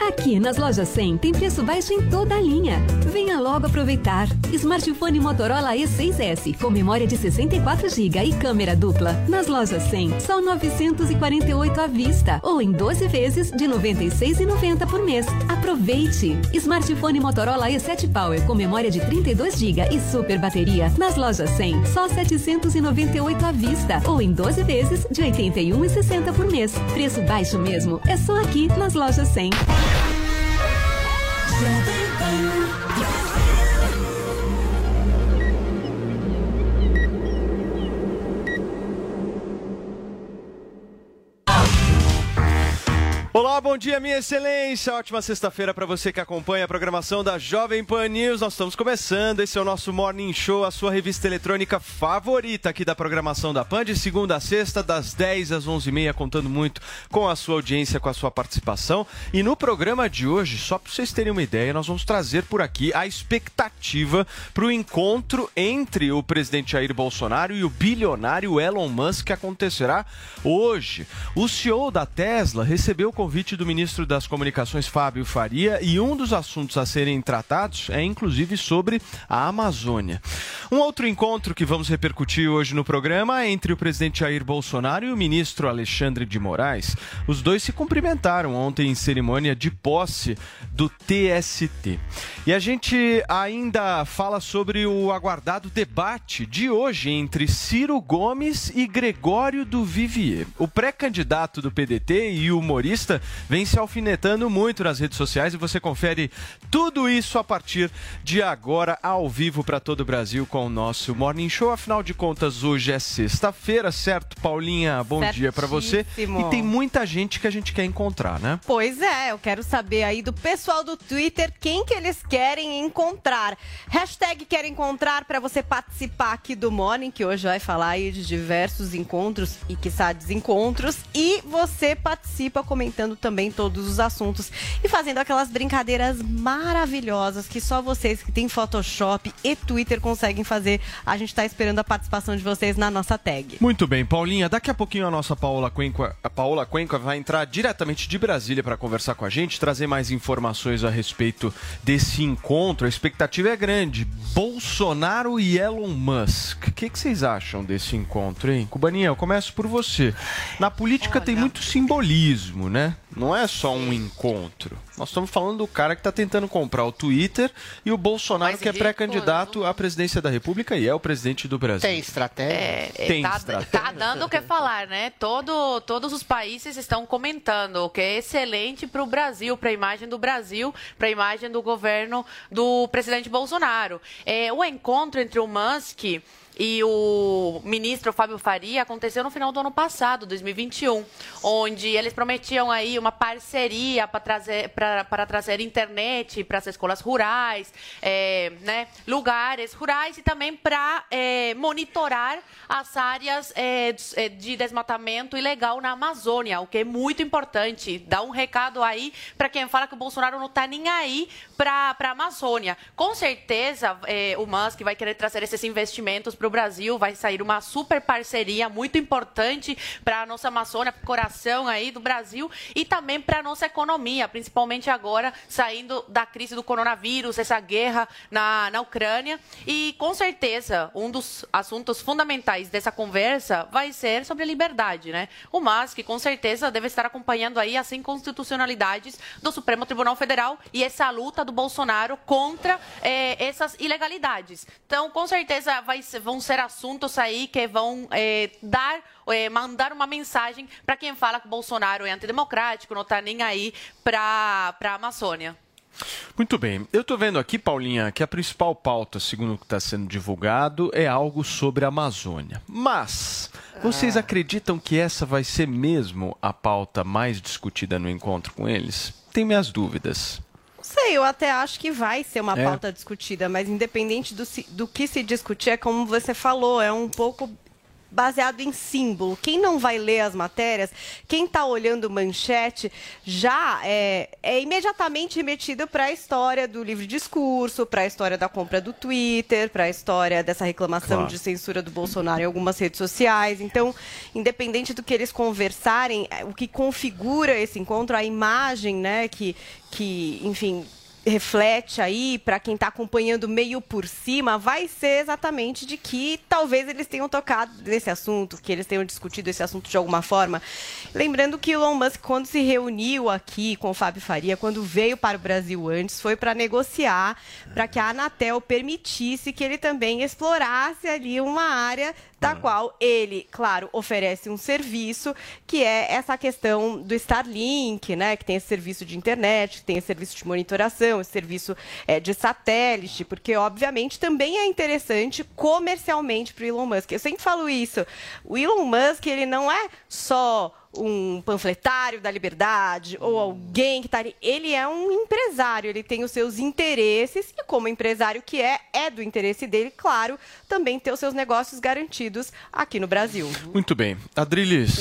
Aqui nas lojas 100 tem preço baixo em toda a linha. Venha logo aproveitar. Smartphone Motorola E6S com memória de 64 GB e câmera dupla. Nas lojas 100, só 948 à vista ou em 12 vezes de 96,90 por mês. Aproveite. Smartphone Motorola E7 Power com memória de 32 GB e super bateria. Nas lojas 100, só 798 à vista ou em 12 vezes de 81,60 por mês. Preço baixo mesmo. É só aqui nas lojas 100. Sleeping Olá, bom dia, minha excelência. Ótima sexta-feira para você que acompanha a programação da Jovem Pan News. Nós estamos começando. Esse é o nosso Morning Show, a sua revista eletrônica favorita aqui da programação da Pan, de segunda a sexta, das 10 às 11h30, contando muito com a sua audiência, com a sua participação. E no programa de hoje, só para vocês terem uma ideia, nós vamos trazer por aqui a expectativa para o encontro entre o presidente Jair Bolsonaro e o bilionário Elon Musk que acontecerá hoje. O CEO da Tesla recebeu convite do ministro das Comunicações, Fábio Faria, e um dos assuntos a serem tratados é inclusive sobre a Amazônia. Um outro encontro que vamos repercutir hoje no programa é entre o presidente Jair Bolsonaro e o ministro Alexandre de Moraes. Os dois se cumprimentaram ontem em cerimônia de posse do TST. E a gente ainda fala sobre o aguardado debate de hoje entre Ciro Gomes e Gregório do Vivier. O pré-candidato do PDT e humorista vem se alfinetando muito nas redes sociais e você confere tudo isso a partir de agora, ao vivo para todo o Brasil, com o nosso Morning Show. Afinal de contas, hoje é sexta-feira, certo? Paulinha, bom dia para você. E tem muita gente que a gente quer encontrar, né? Pois é, eu quero saber aí do pessoal do Twitter quem que eles querem encontrar. Hashtag quer encontrar para você participar aqui do Morning, que hoje vai falar aí de diversos encontros e quiçá desencontros. E você participa comentando também todos os assuntos e fazendo aquelas brincadeiras maravilhosas que só vocês que têm Photoshop e Twitter conseguem fazer. A gente está esperando a participação de vocês na nossa tag. Muito bem, Paulinha. Daqui a pouquinho a nossa Paola Cuenca, a Paola Cuenca vai entrar diretamente de Brasília para conversar com a gente, trazer mais informações a respeito desse encontro. A expectativa é grande. Bolsonaro e Elon Musk. O que, que vocês acham desse encontro, hein? Cubaninha, eu começo por você. Na política Olha. tem muito simbolismo, né? Não é só um encontro. Nós estamos falando do cara que está tentando comprar o Twitter e o Bolsonaro, Mas que é pré-candidato à presidência da República e é o presidente do Brasil. Tem estratégia. É, Tem tá, estratégia. Tá dando o que falar, né? Todo, todos os países estão comentando, o que é excelente para o Brasil, para a imagem do Brasil, para a imagem do governo do presidente Bolsonaro. É, o encontro entre o Musk e o ministro Fábio Faria aconteceu no final do ano passado, 2021, onde eles prometiam aí uma parceria para trazer, para trazer internet para as escolas rurais, é, né, lugares rurais e também para é, monitorar as áreas é, de desmatamento ilegal na Amazônia, o que é muito importante. Dá um recado aí para quem fala que o Bolsonaro não está nem aí para a Amazônia. Com certeza, é, o Musk vai querer trazer esses investimentos para o Brasil, vai sair uma super parceria muito importante para a nossa Amazônia, coração aí do Brasil e também para a nossa economia, principalmente agora saindo da crise do coronavírus, essa guerra na, na Ucrânia. E com certeza, um dos assuntos fundamentais dessa conversa vai ser sobre a liberdade, né? O Musk, com certeza, deve estar acompanhando aí as inconstitucionalidades do Supremo Tribunal Federal e essa luta do Bolsonaro contra eh, essas ilegalidades. Então, com certeza, vai ser, vão ser assuntos aí que vão eh, dar, eh, mandar uma mensagem para quem fala que o Bolsonaro é antidemocrático, não está nem aí para a Amazônia. Muito bem. Eu estou vendo aqui, Paulinha, que a principal pauta, segundo o que está sendo divulgado, é algo sobre a Amazônia. Mas vocês Ah. acreditam que essa vai ser mesmo a pauta mais discutida no encontro com eles? Tenho minhas dúvidas. Sei, eu até acho que vai ser uma É. pauta discutida, mas independente do, do que se discutir, é como você falou, é um pouco baseado em símbolo. Quem não vai ler as matérias, quem está olhando manchete, já é, é imediatamente remetido para a história do livre discurso, para a história da compra do Twitter, para a história dessa reclamação Claro. de censura do Bolsonaro em algumas redes sociais. Então, independente do que eles conversarem, é, o que configura esse encontro, a imagem, né, que, que enfim, reflete aí para quem está acompanhando meio por cima, vai ser exatamente de que talvez eles tenham tocado nesse assunto, que eles tenham discutido esse assunto de alguma forma. Lembrando que Elon Musk, quando se reuniu aqui com o Fábio Faria, quando veio para o Brasil antes, foi para negociar para que a Anatel permitisse que ele também explorasse ali uma área da qual ele, claro, oferece um serviço, que é essa questão do Starlink, né? Que tem esse serviço de internet, que tem esse serviço de monitoração, esse serviço eh, de satélite, porque, obviamente, também é interessante comercialmente para o Elon Musk. Eu sempre falo isso. O Elon Musk, ele não é só um panfletário da liberdade ou alguém que está ali. Ele é um empresário, ele tem os seus interesses e, como empresário que é, é do interesse dele, claro, também ter os seus negócios garantidos aqui no Brasil. Muito bem.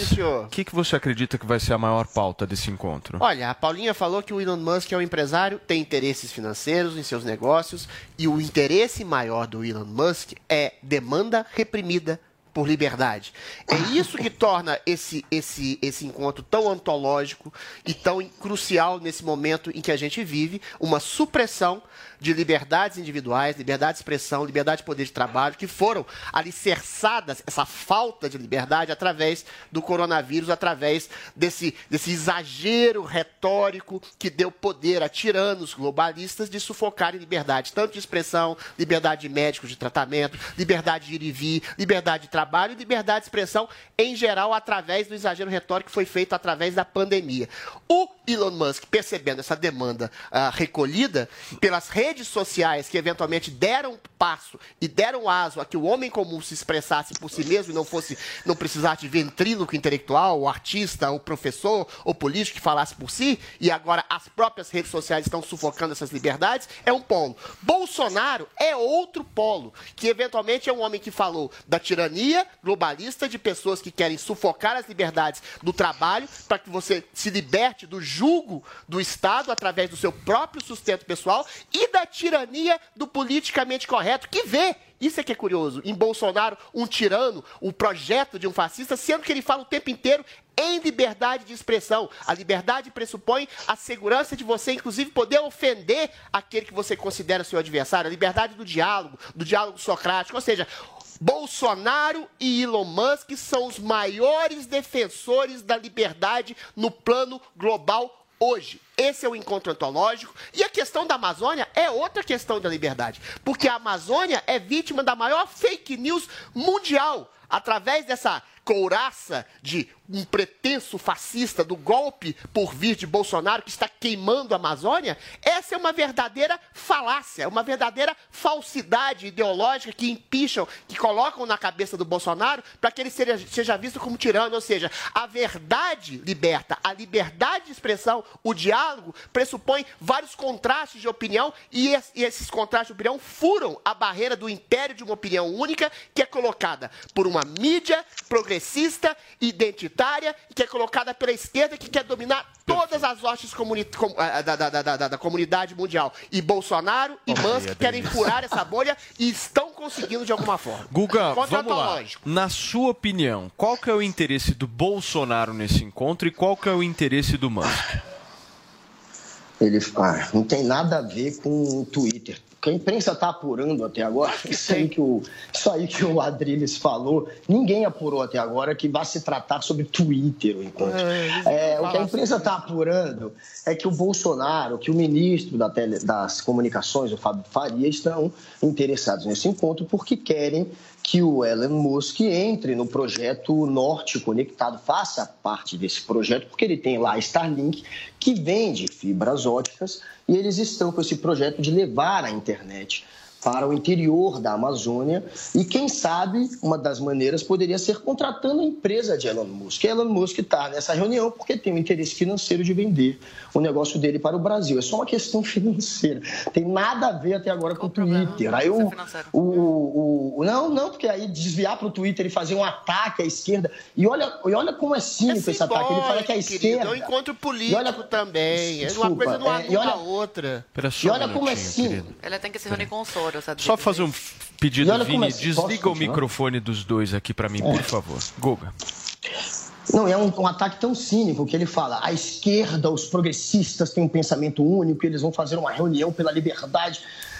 Senhor. o que, que você acredita que vai ser a maior pauta desse encontro? Olha, a Paulinha falou que o Elon Musk é um empresário, tem interesses financeiros em seus negócios e o interesse maior do Elon Musk é demanda reprimida por liberdade. É isso que torna esse, esse, esse encontro tão antológico e tão crucial nesse momento em que a gente vive, uma supressão de liberdades individuais, liberdade de expressão, liberdade de poder de trabalho, que foram alicerçadas, essa falta de liberdade, através do coronavírus, através desse, desse exagero retórico que deu poder a tiranos globalistas de sufocarem liberdade, tanto de expressão, liberdade de médicos de tratamento, liberdade de ir e vir, liberdade de trabalho e liberdade de expressão em geral, através do exagero retórico que foi feito através da pandemia. O Elon Musk, percebendo essa demanda ah, recolhida pelas redes sociais que eventualmente deram passo e deram aso a que o homem comum se expressasse por si mesmo e não fosse não precisasse de ventríloco intelectual, o artista, o professor, o político que falasse por si, e agora as próprias redes sociais estão sufocando essas liberdades, é um polo. Bolsonaro é outro polo, que eventualmente é um homem que falou da tirania globalista de pessoas que querem sufocar as liberdades do trabalho para que você se liberte do jugo do Estado através do seu próprio sustento pessoal e da tirania do politicamente correto, que vê isso é que é curioso. Em Bolsonaro, um tirano, o projeto de um fascista, sendo que ele fala o tempo inteiro em liberdade de expressão. A liberdade pressupõe a segurança de você, inclusive, poder ofender aquele que você considera seu adversário. A liberdade do diálogo, do diálogo socrático. Ou seja, Bolsonaro e Elon Musk são os maiores defensores da liberdade no plano global hoje. Esse é o encontro antológico. E a questão da Amazônia é outra questão da liberdade. Porque a Amazônia é vítima da maior fake news mundial. Através dessa couraça de um pretenso fascista do golpe por vir de Bolsonaro que está queimando a Amazônia, essa é uma verdadeira falácia, uma verdadeira falsidade ideológica que empicham, que colocam na cabeça do Bolsonaro para que ele seja, seja visto como tirano. Ou seja, a verdade liberta, a liberdade de expressão, o diálogo pressupõe vários contrastes de opinião e, e esses contrastes de opinião furam a barreira do império de uma opinião única que é colocada por uma mídia progressista, identitária, que é colocada pela esquerda que quer dominar todas as hostes comuni- com- ah, da, da- da- da- da comunidade mundial. E Bolsonaro e Musk Adriles. querem furar essa bolha e estão conseguindo. de alguma forma. Guga, vamos lá. Na sua opinião, qual que é o interesse do Bolsonaro nesse encontro e qual que é o interesse do Musk? Ele ah, não tem nada a ver com o Twitter. Que a imprensa está apurando até agora, isso aí, que o, isso aí que o Adriles falou, ninguém apurou até agora que vai se tratar sobre Twitter o encontro. É, o que a imprensa está apurando é que o Bolsonaro, que o ministro da tele- das comunicações, o Fábio Faria, estão interessados nesse encontro porque querem que o Elon Musk entre no projeto Norte Conectado, faça parte desse projeto, porque ele tem lá a Starlink, que vende fibras óticas, e eles estão com esse projeto de levar a internet para o interior da Amazônia e quem sabe uma das maneiras poderia ser contratando a empresa de Elon Musk. Elon Musk está nessa reunião porque tem o interesse financeiro de vender o negócio dele para o Brasil. É só uma questão financeira. Tem nada a ver até agora com o Twitter. Aí o, o, o- o- não, não, porque aí desviar para o Twitter e fazer um ataque à esquerda. E olha, e olha como é cínico esse ataque. Ele fala que a esquerda. É um encontro E político olha- também. É Desculpa, uma coisa não é, anula e olha- a outra. E um olha como é cínico. Ele tem que se reunir com o Soros. Só fazer um pedido, E Vini, é- posso desliga o continuar? microfone dos dois aqui pra mim, É. por favor. Guga. Não, é um, um ataque tão cínico que ele fala: a esquerda, os progressistas têm um pensamento único, eles vão fazer uma reunião pela liberdade.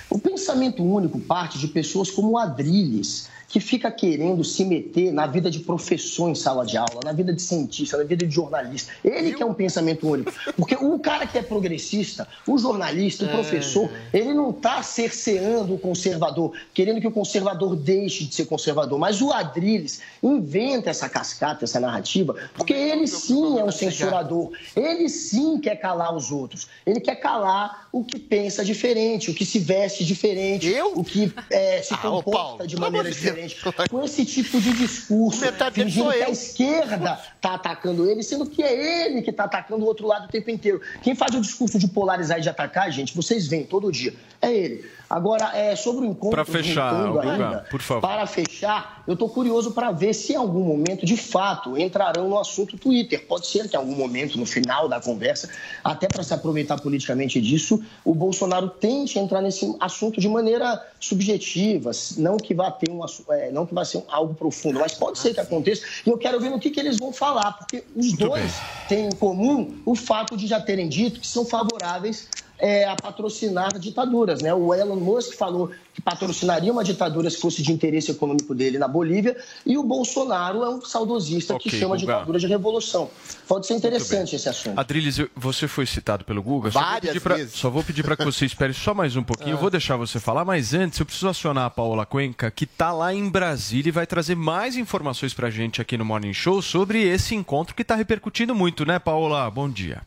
O pensamento único parte de pessoas como o Adrilles, que fica querendo se meter na vida de professor em sala de aula, na vida de cientista, na vida de jornalista. Ele que é um pensamento único. Porque o cara que é progressista, o jornalista, o professor, ele não está cerceando o conservador, querendo que o conservador deixe de ser conservador. Mas o Adrilles inventa essa cascata, essa narrativa, porque ele sim é um censurador. Ele sim quer calar os outros. Ele quer calar o que pensa diferente, o que se veste diferente, o que eh, se Ah, comporta Paulo, de maneira Deus. Diferente. Com esse tipo de discurso, Metade dele fingindo que a esquerda está atacando ele, sendo que é ele que está atacando o outro lado o tempo inteiro. Quem faz o discurso de polarizar e de atacar, gente, vocês veem todo dia, é ele. Agora, é, sobre o encontro. Pra fechar, ainda, por favor. Para fechar, eu estou curioso para ver se em algum momento, de fato, entrarão no assunto Twitter. Pode ser que em algum momento, no final da conversa, até para se aproveitar politicamente disso, o Bolsonaro tente entrar nesse assunto de maneira subjetiva, não que vá ter um é, não que vá ser algo profundo, mas pode ser que aconteça. E eu quero ver no que, que eles vão falar, porque os dois têm em comum o fato de já terem dito que são favoráveis é, a patrocinar ditaduras. Né? O Elon Musk falou que patrocinaria uma ditadura se fosse de interesse econômico dele na Bolívia, e o Bolsonaro é um saudosista que Ok, chama Guga. ditadura de revolução. Pode ser interessante esse assunto. Adriles, você foi citado pelo Guga. Só vou Várias pedir pra- vezes. Só vou pedir para que você espere só mais um pouquinho. Eu vou deixar você falar, mas antes eu preciso acionar a Paola Cuenca, que está lá em Brasília e vai trazer mais informações para a gente aqui no Morning Show sobre esse encontro que está repercutindo muito, né, Paola? Bom dia.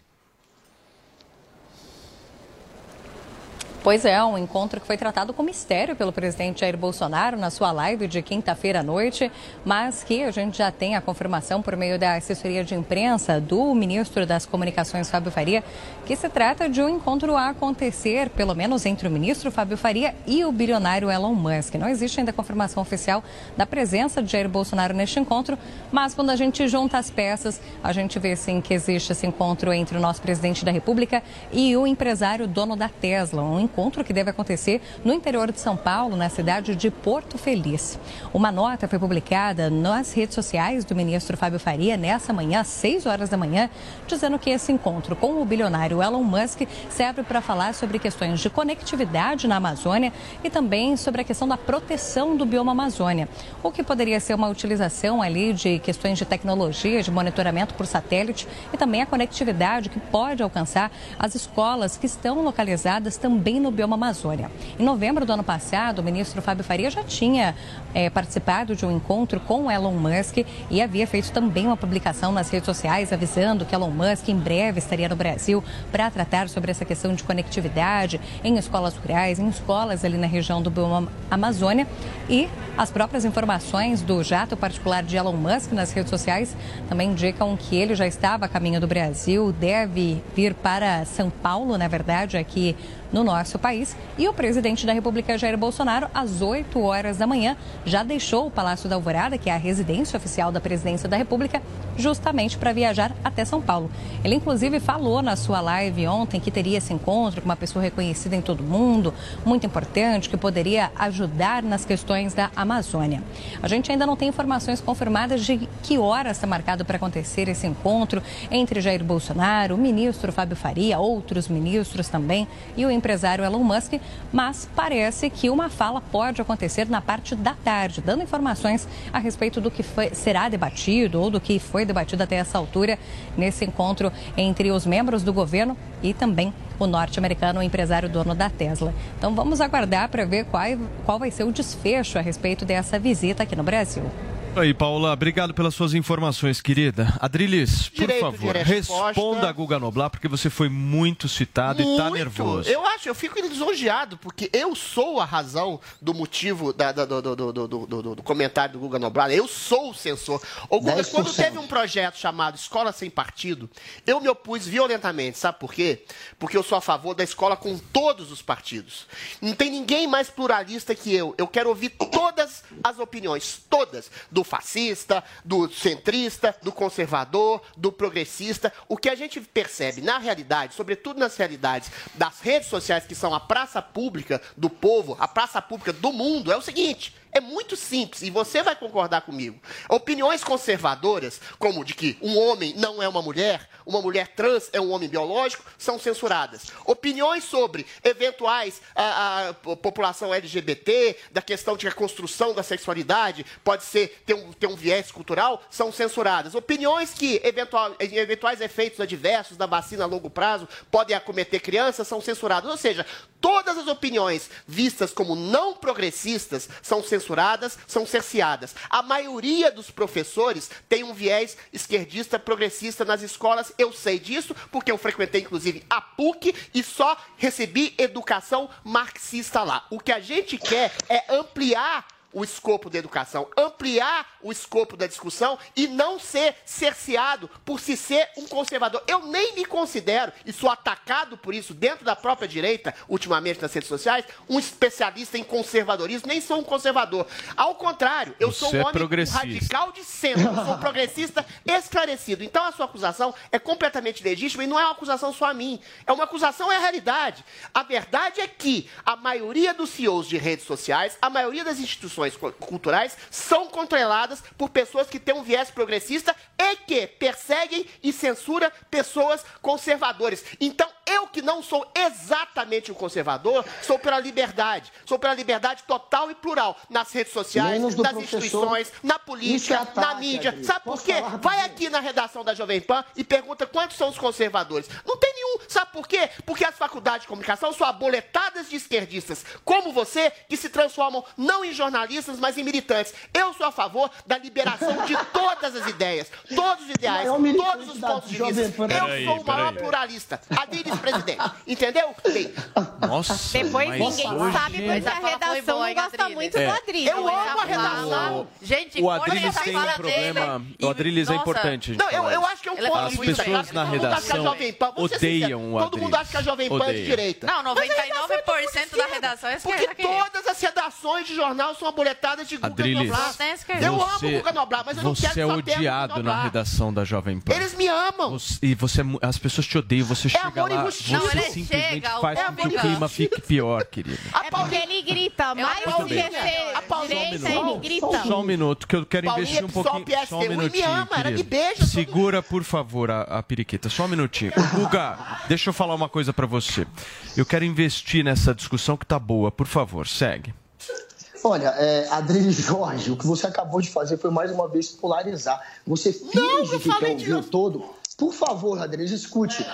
Pois é, um encontro que foi tratado com mistério pelo presidente Jair Bolsonaro na sua live de quinta-feira à noite, mas que a gente já tem a confirmação por meio da assessoria de imprensa do ministro das Comunicações, Fábio Faria, que se trata de um encontro a acontecer, pelo menos entre o ministro Fábio Faria e o bilionário Elon Musk. Não existe ainda confirmação oficial da presença de Jair Bolsonaro neste encontro, mas quando a gente junta as peças, a gente vê sim que existe esse encontro entre o nosso presidente da República e o empresário dono da Tesla, um encontro que deve acontecer no interior de São Paulo, na cidade de Porto Feliz. Uma nota foi publicada nas redes sociais do ministro Fábio Faria nessa manhã, às 6 horas da manhã, dizendo que esse encontro com o bilionário Elon Musk serve para falar sobre questões de conectividade na Amazônia e também sobre a questão da proteção do bioma Amazônia, o que poderia ser uma utilização ali de questões de tecnologia, de monitoramento por satélite e também a conectividade que pode alcançar as escolas que estão localizadas também no bioma Amazônia. Em novembro do ano passado, o ministro Fábio Faria já tinha eh, participado de um encontro com Elon Musk e havia feito também uma publicação nas redes sociais avisando que Elon Musk em breve estaria no Brasil para tratar sobre essa questão de conectividade em escolas rurais, em escolas ali na região do bioma Amazônia e as próprias informações do jato particular de Elon Musk nas redes sociais também indicam que ele já estava a caminho do Brasil, deve vir para São Paulo, na verdade, aqui no nosso país. E o presidente da República, Jair Bolsonaro, às 8 horas da manhã, já deixou o Palácio da Alvorada, que é a residência oficial da presidência da República, justamente para viajar até São Paulo. Ele, inclusive, falou na sua live ontem que teria esse encontro com uma pessoa reconhecida em todo mundo, muito importante, que poderia ajudar nas questões da Amazônia. A gente ainda não tem informações confirmadas de que horas está marcado para acontecer esse encontro entre Jair Bolsonaro, o ministro Fábio Faria, outros ministros também e o empresário Elon Musk, mas parece que uma fala pode acontecer na parte da tarde, dando informações a respeito do que foi, será debatido ou do que foi debatido até essa altura nesse encontro entre os membros do governo e também o norte-americano, o empresário dono da Tesla. Então vamos aguardar para ver qual, qual vai ser o desfecho a respeito dessa visita aqui no Brasil. Aí, Paula, obrigado pelas suas informações, querida. Adriles, por Direito favor, responda a Guga Noblar, porque você foi muito citado e tá Muito. nervoso. Eu acho, eu fico lisonjeado, porque eu sou a razão do motivo da- da- do, do- do- do- do- do- do comentário do Guga Noblar. Eu sou o censor. O Guga, 10%. quando teve um projeto chamado Escola Sem Partido, eu me opus violentamente. Sabe por quê? Porque eu sou a favor da escola com todos os partidos. Não tem ninguém mais pluralista que eu. Eu quero ouvir todas as opiniões, todas. Do fascista, do centrista, do conservador, do progressista. O que a gente percebe na realidade, sobretudo nas realidades das redes sociais, que são a praça pública do povo, a praça pública do mundo, é o seguinte. É muito simples e você vai concordar comigo. Opiniões conservadoras, como de que um homem não é uma mulher, uma mulher trans é um homem biológico, são censuradas. Opiniões sobre eventuais a, a po- população LGBT, da questão de que a construção da sexualidade pode ser ter um, ter um viés cultural, são censuradas. Opiniões que eventual, eventuais efeitos adversos da vacina a longo prazo podem acometer crianças são censuradas. Ou seja, todas as opiniões vistas como não progressistas são censuradas, são cerceadas. A maioria dos professores tem um viés esquerdista progressista nas escolas. Eu sei disso porque eu frequentei inclusive a PUC e só recebi educação marxista lá. O que a gente quer é ampliar o escopo da educação, ampliar o escopo da discussão e não ser cerceado por se ser um conservador. Eu nem me considero, e sou atacado por isso dentro da própria direita, ultimamente nas redes sociais, um especialista em conservadorismo, nem sou um conservador. Ao contrário, eu Você sou um é homem radical de centro, eu sou um progressista esclarecido. Então a sua acusação é completamente legítima e não é uma acusação só a mim, é uma acusação é a realidade. A verdade é que a maioria dos CEOs de redes sociais, a maioria das instituições cu- culturais são controladas por pessoas que têm um viés progressista e que perseguem e censuram pessoas conservadoras. Então, eu que não sou exatamente um conservador, sou pela liberdade. Sou pela liberdade total e plural nas redes sociais, nas instituições, na é política, ataque, na mídia. Sabe por quê? Vai aqui na redação da Jovem Pan e pergunta quantos são os conservadores. Não tem nenhum. Sabe por quê? Porque as faculdades de comunicação são aboletadas de esquerdistas, como você, que se transformam não em jornalistas, mas em militantes. Eu sou a favor da liberação de todas as ideias, todos os ideais, militante todos os pontos de vista. Eu sou o maior pluralista. Adriles presidente. Entendeu? Bem, Nossa, Depois mas ninguém hoje- sabe porque a redação não gosta muito É. do Adriles. Eu amo a redação. Gente, O Adriles essa tem um fala problema. dele. O Adriles é Nossa, importante. a gente Não, eu, falar eu isso. acho que é um Ele é ponto As de vista. pessoas na todo mundo acha que a redação Jovem Pan- vou ser odeiam sincero, o Todo mundo Adriles. acha que a Jovem Pan é de Odeiam. direita. Não, Mas a redação é 99% da redação é Porque esquerda, querido. todas as redações de jornal são aboletadas de Guga Adriles, Noblar. Você é. Eu amo você, o Guga Noblar, mas eu não você quero que é só odiado na redação da Jovem Pan. Eles me amam. Você- e você, é mu- as pessoas te odeiam, você chega amor e lá, você Não, ele simplesmente chega, o faz é com que o clima fique pior, querido. A É porque ele grita, mais do que A direita, ele grita. Só um minuto, que eu quero Paulinha investir um pouquinho. Só um minutinho, ama, beija, Segura, por favor, a, a periquita. Só um minutinho. Guga, deixa eu falar uma coisa pra você. Eu quero investir nessa discussão que tá boa. Por favor, segue. Olha, é, Adriles Jorge, o que você acabou de fazer foi mais uma vez polarizar. Você finge eu que quer ouvir o todo. Por favor, Adriles, escute.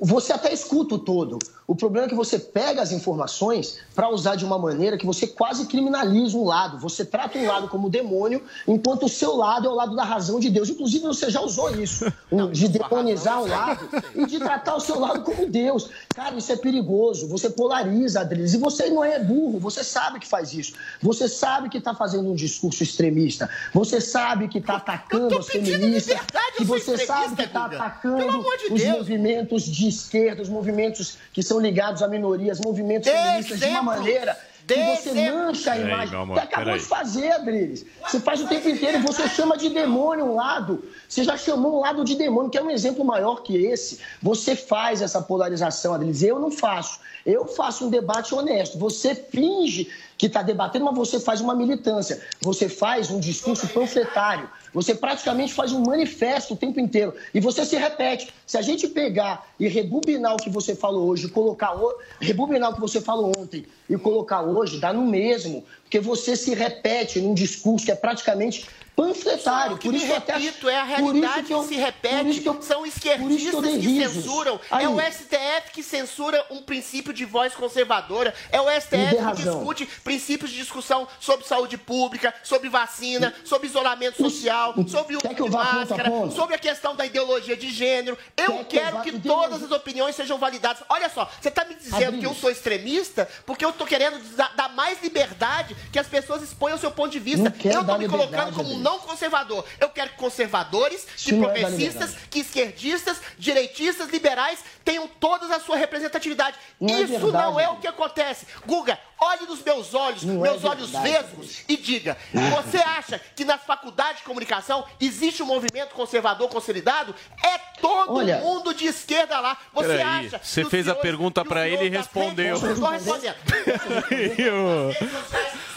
Você até escuta o todo. O problema é que você pega as informações para usar de uma maneira que você quase criminaliza um lado. Você trata um lado como demônio, enquanto o seu lado é o lado da razão de Deus. Inclusive, você já usou isso, de demonizar um lado e de tratar o seu lado como Deus. Cara, isso é perigoso. Você polariza, Adriles. E você não é burro, você sabe que faz isso. Você sabe que está fazendo um discurso extremista. Você sabe que está atacando as feministas. Que você sabe que está atacando de os Deus. movimentos de esquerda, os movimentos que são ligados a minorias, movimentos Dê feministas de uma maneira Que você mancha a imagem. amor, Você acabou de fazer, Adriles. Você faz o tempo inteiro e você chama de demônio um lado. Você já chamou um lado de demônio, que é um exemplo maior que esse. Você faz essa polarização, Adriles. Eu não faço. Eu faço um debate honesto. Você finge que está debatendo, mas você faz uma militância. Você faz um discurso panfletário. Você praticamente faz um manifesto o tempo inteiro. E você se repete. Se a gente pegar e rebobinar o que você falou hoje, colocar o... rebobinar o que você falou ontem e colocar hoje, dá no mesmo. Porque você se repete num discurso que é praticamente panfletário. Que Por isso que eu até repito, é a realidade que, eu- se por isso repete. que eu- São que eu esquerdistas que risos. censuram. Aí- É o STF que censura um princípio de voz conservadora. É o STF que discute princípios de discussão sobre saúde pública, sobre vacina, sobre isolamento social, sobre o uso que eu de máscara, ponto? sobre a questão da ideologia de gênero. Eu Quer que eu quero vá- que ideologia- todas as opiniões sejam validadas. Olha só, você está me dizendo Adriles. que eu sou extremista porque eu estou querendo dar mais liberdade que as pessoas exponham o seu ponto de vista. Eu estou me colocando como um não conservador. Eu quero que conservadores, que Isso é dar progressistas, liberdade. que esquerdistas, direitistas, liberais tenham todas a sua representatividade. Não é Isso verdade, não é o que acontece. Guga, olhe nos meus olhos, Não é meus olhos verdade, vesgos, e diga: você acha que nas faculdades de comunicação existe um movimento conservador consolidado? É todo Olha- mundo de esquerda lá. Você Peraí, acha? você que fez a pergunta que pra ele e respondeu. Estou respondendo.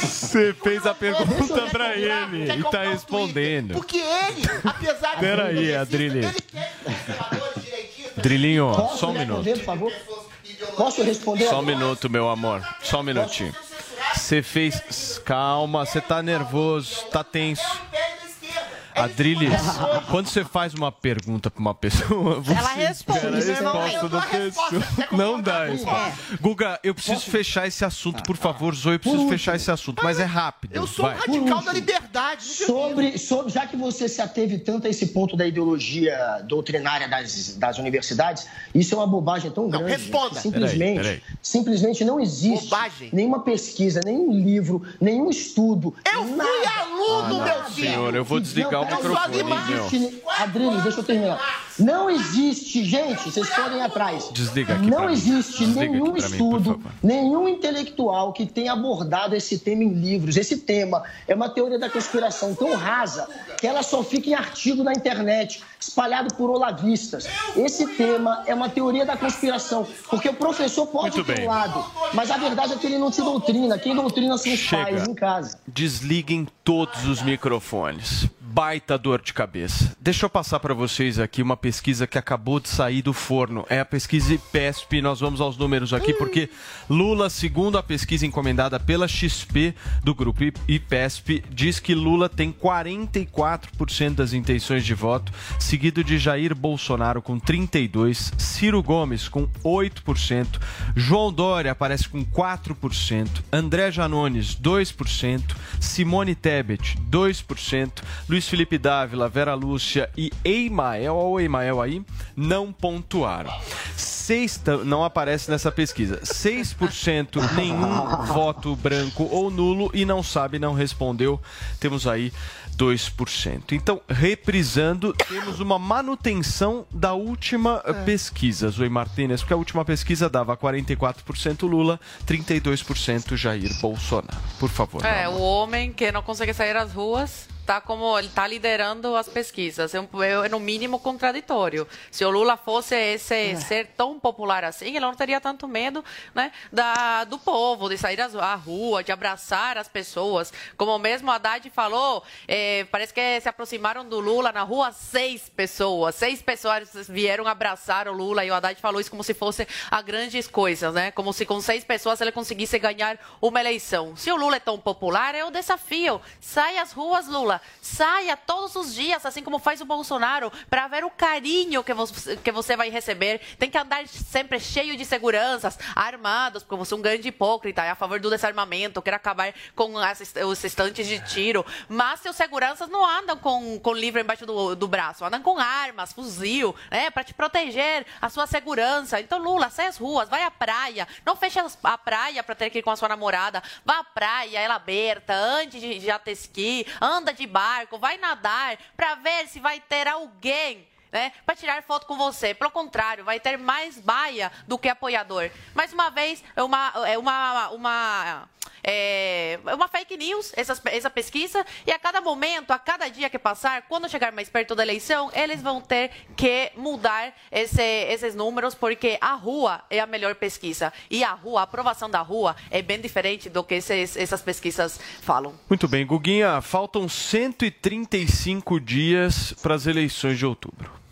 Você fez a pergunta pra ele e tá o respondendo. Twitter, Porque ele, apesar de Pera ser aí, progressista, Adriles. ele quer que os conservadores, direitistas, Drilinho, Posso só um minuto. por favor? Posso responder? Só um minuto, meu amor. Só um minutinho. Você fez. Calma, você tá nervoso, tá tenso. Adriles, quando você faz uma pergunta pra uma pessoa, você Ela responde espera a normalmente. resposta da pessoa. Quer Não dá concordar resposta. Guga, eu preciso fechar esse assunto, por favor, Zoe, eu preciso fechar esse assunto, mas é rápido. Eu sou um Vai. radical da liberdade. Sobre, sobre, já que você se ateve tanto a esse ponto da ideologia doutrinária das, das universidades, isso é uma bobagem tão Não, grande. responda. que Simplesmente, Peraí, peraí. simplesmente não existe Bobagem. nenhuma pesquisa, nenhum livro, nenhum estudo. Eu fui nada, aluno, meu nada. filho. Senhor, eu vou desligar o peraí, microfone, não Adriles, deixa eu terminar. Não existe, gente, vocês podem ir atrás. Desliga aqui Não existe Desliga nenhum mim, estudo, nenhum intelectual que tenha abordado esse tema em livros. Esse tema é uma teoria da conspiração tão rasa que ela só fica em artigo na internet, espalhado por olavistas. Esse tema é uma teoria da conspiração, porque o professor pode ter um lado, mas a verdade é que ele não te doutrina. Quem doutrina são os Chega. pais em casa. Desliguem todos os microfones. Baita dor de cabeça. Deixa eu passar para vocês aqui uma pesquisa que acabou de sair do forno. É a pesquisa IPESP. Nós vamos aos números aqui porque Lula, segundo a pesquisa encomendada pela XP do grupo IPESP, diz que Lula tem 44% das intenções de voto, seguido de Jair Bolsonaro com 32, Ciro Gomes com 8%, João Dória aparece com 4%, André Janones 2%, Simone Tebet 2%, Luiz Felipe Dávila, Vera Lúcia e Eimael, ou Eimael aí, não pontuaram. Seis, ta- não aparece nessa pesquisa. 6% nenhum voto branco ou nulo e não sabe, não respondeu. Temos aí 2%. Então, reprisando, temos uma manutenção da última eh, pesquisa, Zoe Martinez, porque a última pesquisa dava 44% Lula, 32% Jair Bolsonaro. Por favor. É, o homem que não consegue sair às ruas tá como ele tá liderando as pesquisas. É, um- é no mínimo contraditório. Se o Lula fosse esse ser tão popular assim, ele não teria tanto medo, né, da, do povo de sair à rua, de abraçar as pessoas. Como mesmo Haddad falou, é, parece que se aproximaram do Lula na rua seis pessoas, seis pessoas vieram abraçar o Lula e o Haddad falou isso como se fosse a grandes coisas, né? Como se com seis pessoas ele conseguisse ganhar uma eleição. Se o Lula é tão popular, é o desafio. Sai às ruas, Lula. Lula, saia todos os dias, assim como faz o Bolsonaro, para ver o carinho que você, que você vai receber. Tem que andar sempre cheio de seguranças, armados, porque você é um grande hipócrita, é a favor do desarmamento, quer acabar com as, os estantes de tiro. Mas seus seguranças não andam com, com livro embaixo do, do braço, andam com armas, fuzil, né, para te proteger a sua segurança. Então, Lula, sai às ruas, vai à praia, não feche a praia para ter que ir com a sua namorada, vá à praia, ela aberta, antes de, esqui, anda de barco, vai nadar, para ver se vai ter alguém né, para tirar foto com você. Pelo contrário, vai ter mais baia do que apoiador. Mais uma vez, é uma, é uma, uma, é uma fake news essa, essa pesquisa e a cada momento, a cada dia que passar, quando chegar mais perto da eleição, eles vão ter que mudar esse, esses números porque a rua é a melhor pesquisa e a rua, a aprovação da rua é bem diferente do que esses, essas pesquisas falam. Muito bem, Guguinha, faltam 135 dias para as eleições de outubro.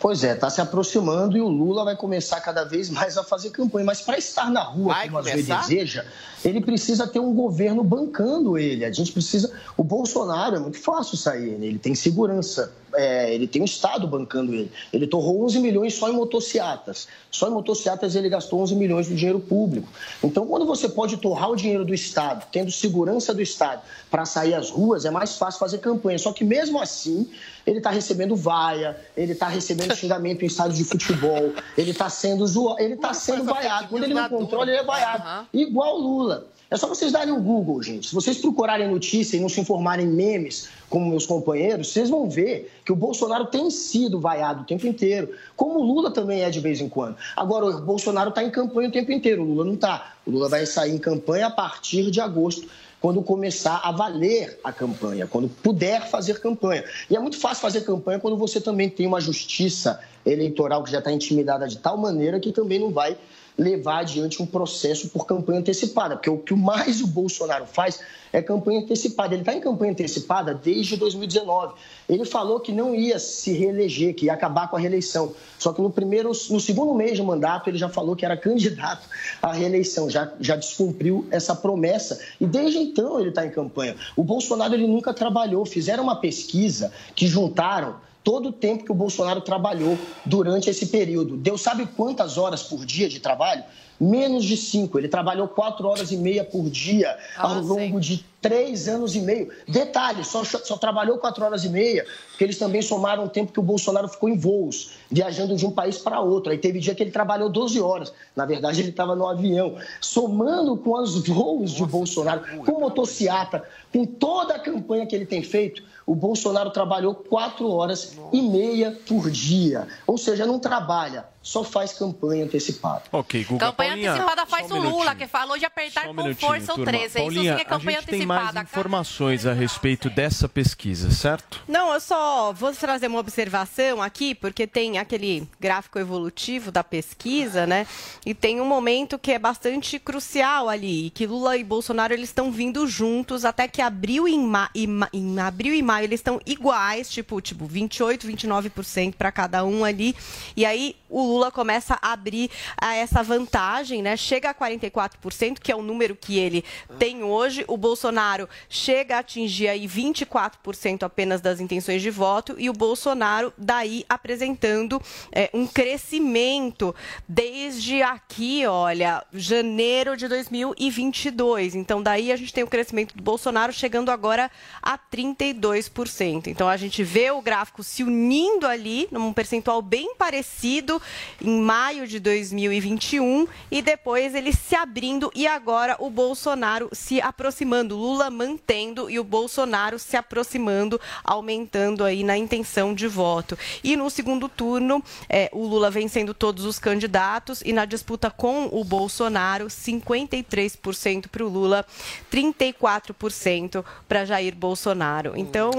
Pois é, está se aproximando e o Lula vai começar cada vez mais a fazer campanha. Mas para estar na rua, vai como começar? a deseja, ele precisa ter um governo bancando ele. A gente precisa. O Bolsonaro é muito fácil sair, né? ele tem segurança, é, ele tem o Estado bancando ele. Ele torrou 11 milhões só em motocicletas. Só em motocicletas ele gastou 11 milhões do dinheiro público. Então, quando você pode torrar o dinheiro do Estado, tendo segurança do Estado para sair às ruas, é mais fácil fazer campanha. Só que mesmo assim, ele está recebendo vaia, ele está recebendo xingamento em estádios de futebol, ele está sendo zoado, ele está sendo vaiado. Quando ele não controla, ele é vaiado. Igual o Lula. É só vocês darem um Google, gente. Se vocês procurarem notícia e não se informarem memes, como meus companheiros, vocês vão ver que o Bolsonaro tem sido vaiado o tempo inteiro, como o Lula também é de vez em quando. Agora, o Bolsonaro está em campanha o tempo inteiro, o Lula não está. O Lula vai sair em campanha a partir de agosto quando começar a valer a campanha, quando puder fazer campanha. E é muito fácil fazer campanha quando você também tem uma justiça eleitoral que já está intimidada de tal maneira que também não vai levar adiante um processo por campanha antecipada, porque o que mais o Bolsonaro faz é campanha antecipada. Ele está em campanha antecipada desde 2019. Ele falou que não ia se reeleger, que ia acabar com a reeleição. Só que no primeiro, no segundo mês de mandato, ele já falou que era candidato à reeleição, já, já descumpriu essa promessa. E desde então ele está em campanha. O Bolsonaro ele nunca trabalhou. Fizeram uma pesquisa que juntaram todo o tempo que o Bolsonaro trabalhou durante esse período. Deus sabe quantas horas por dia de trabalho? Menos de cinco. Ele trabalhou quatro horas e meia por dia ao ah, longo de três anos e meio. Detalhe, só, só trabalhou quatro horas e meia, porque eles também somaram o tempo que o Bolsonaro ficou em voos, viajando de um país para outro. Aí teve dia que ele trabalhou 12 horas. Na verdade, ele estava no avião. Somando com os voos de Bolsonaro, com motociata, com toda a campanha que ele tem feito, o Bolsonaro trabalhou quatro horas e meia por dia. Ou seja, não trabalha, só faz campanha antecipada. Ok, Guga. Campanha Paulinha, antecipada faz um o Lula, que falou de apertar um com força o 13. Paulinha, Isso sim é campanha a gente antecipada. tem mais informações a respeito dessa pesquisa, certo? Não, eu só vou trazer uma observação aqui, porque tem aquele gráfico evolutivo da pesquisa, né? E tem um momento que é bastante crucial ali, que Lula e Bolsonaro eles estão vindo juntos até que abril e ma... em abril e maio eles estão iguais, tipo, tipo 28, 29% para cada um ali. E aí o Lula começa a abrir a essa vantagem, né? Chega a 44%, que é o número que ele tem hoje. O Bolsonaro chega a atingir aí 24% apenas das intenções de voto e o Bolsonaro daí apresentando é, um crescimento desde aqui, olha, janeiro de 2022. Então daí a gente tem o crescimento do Bolsonaro chegando agora a 32%. Então a gente vê o gráfico se unindo ali num percentual bem parecido em maio de 2021 e depois ele se abrindo e agora o Bolsonaro se aproximando, Lula mantendo e o Bolsonaro se aproximando, aumentando aí na intenção de voto. E no segundo turno, é, o Lula vencendo todos os candidatos e na disputa com o Bolsonaro, 53% para o Lula, 34% para Jair Bolsonaro. Então,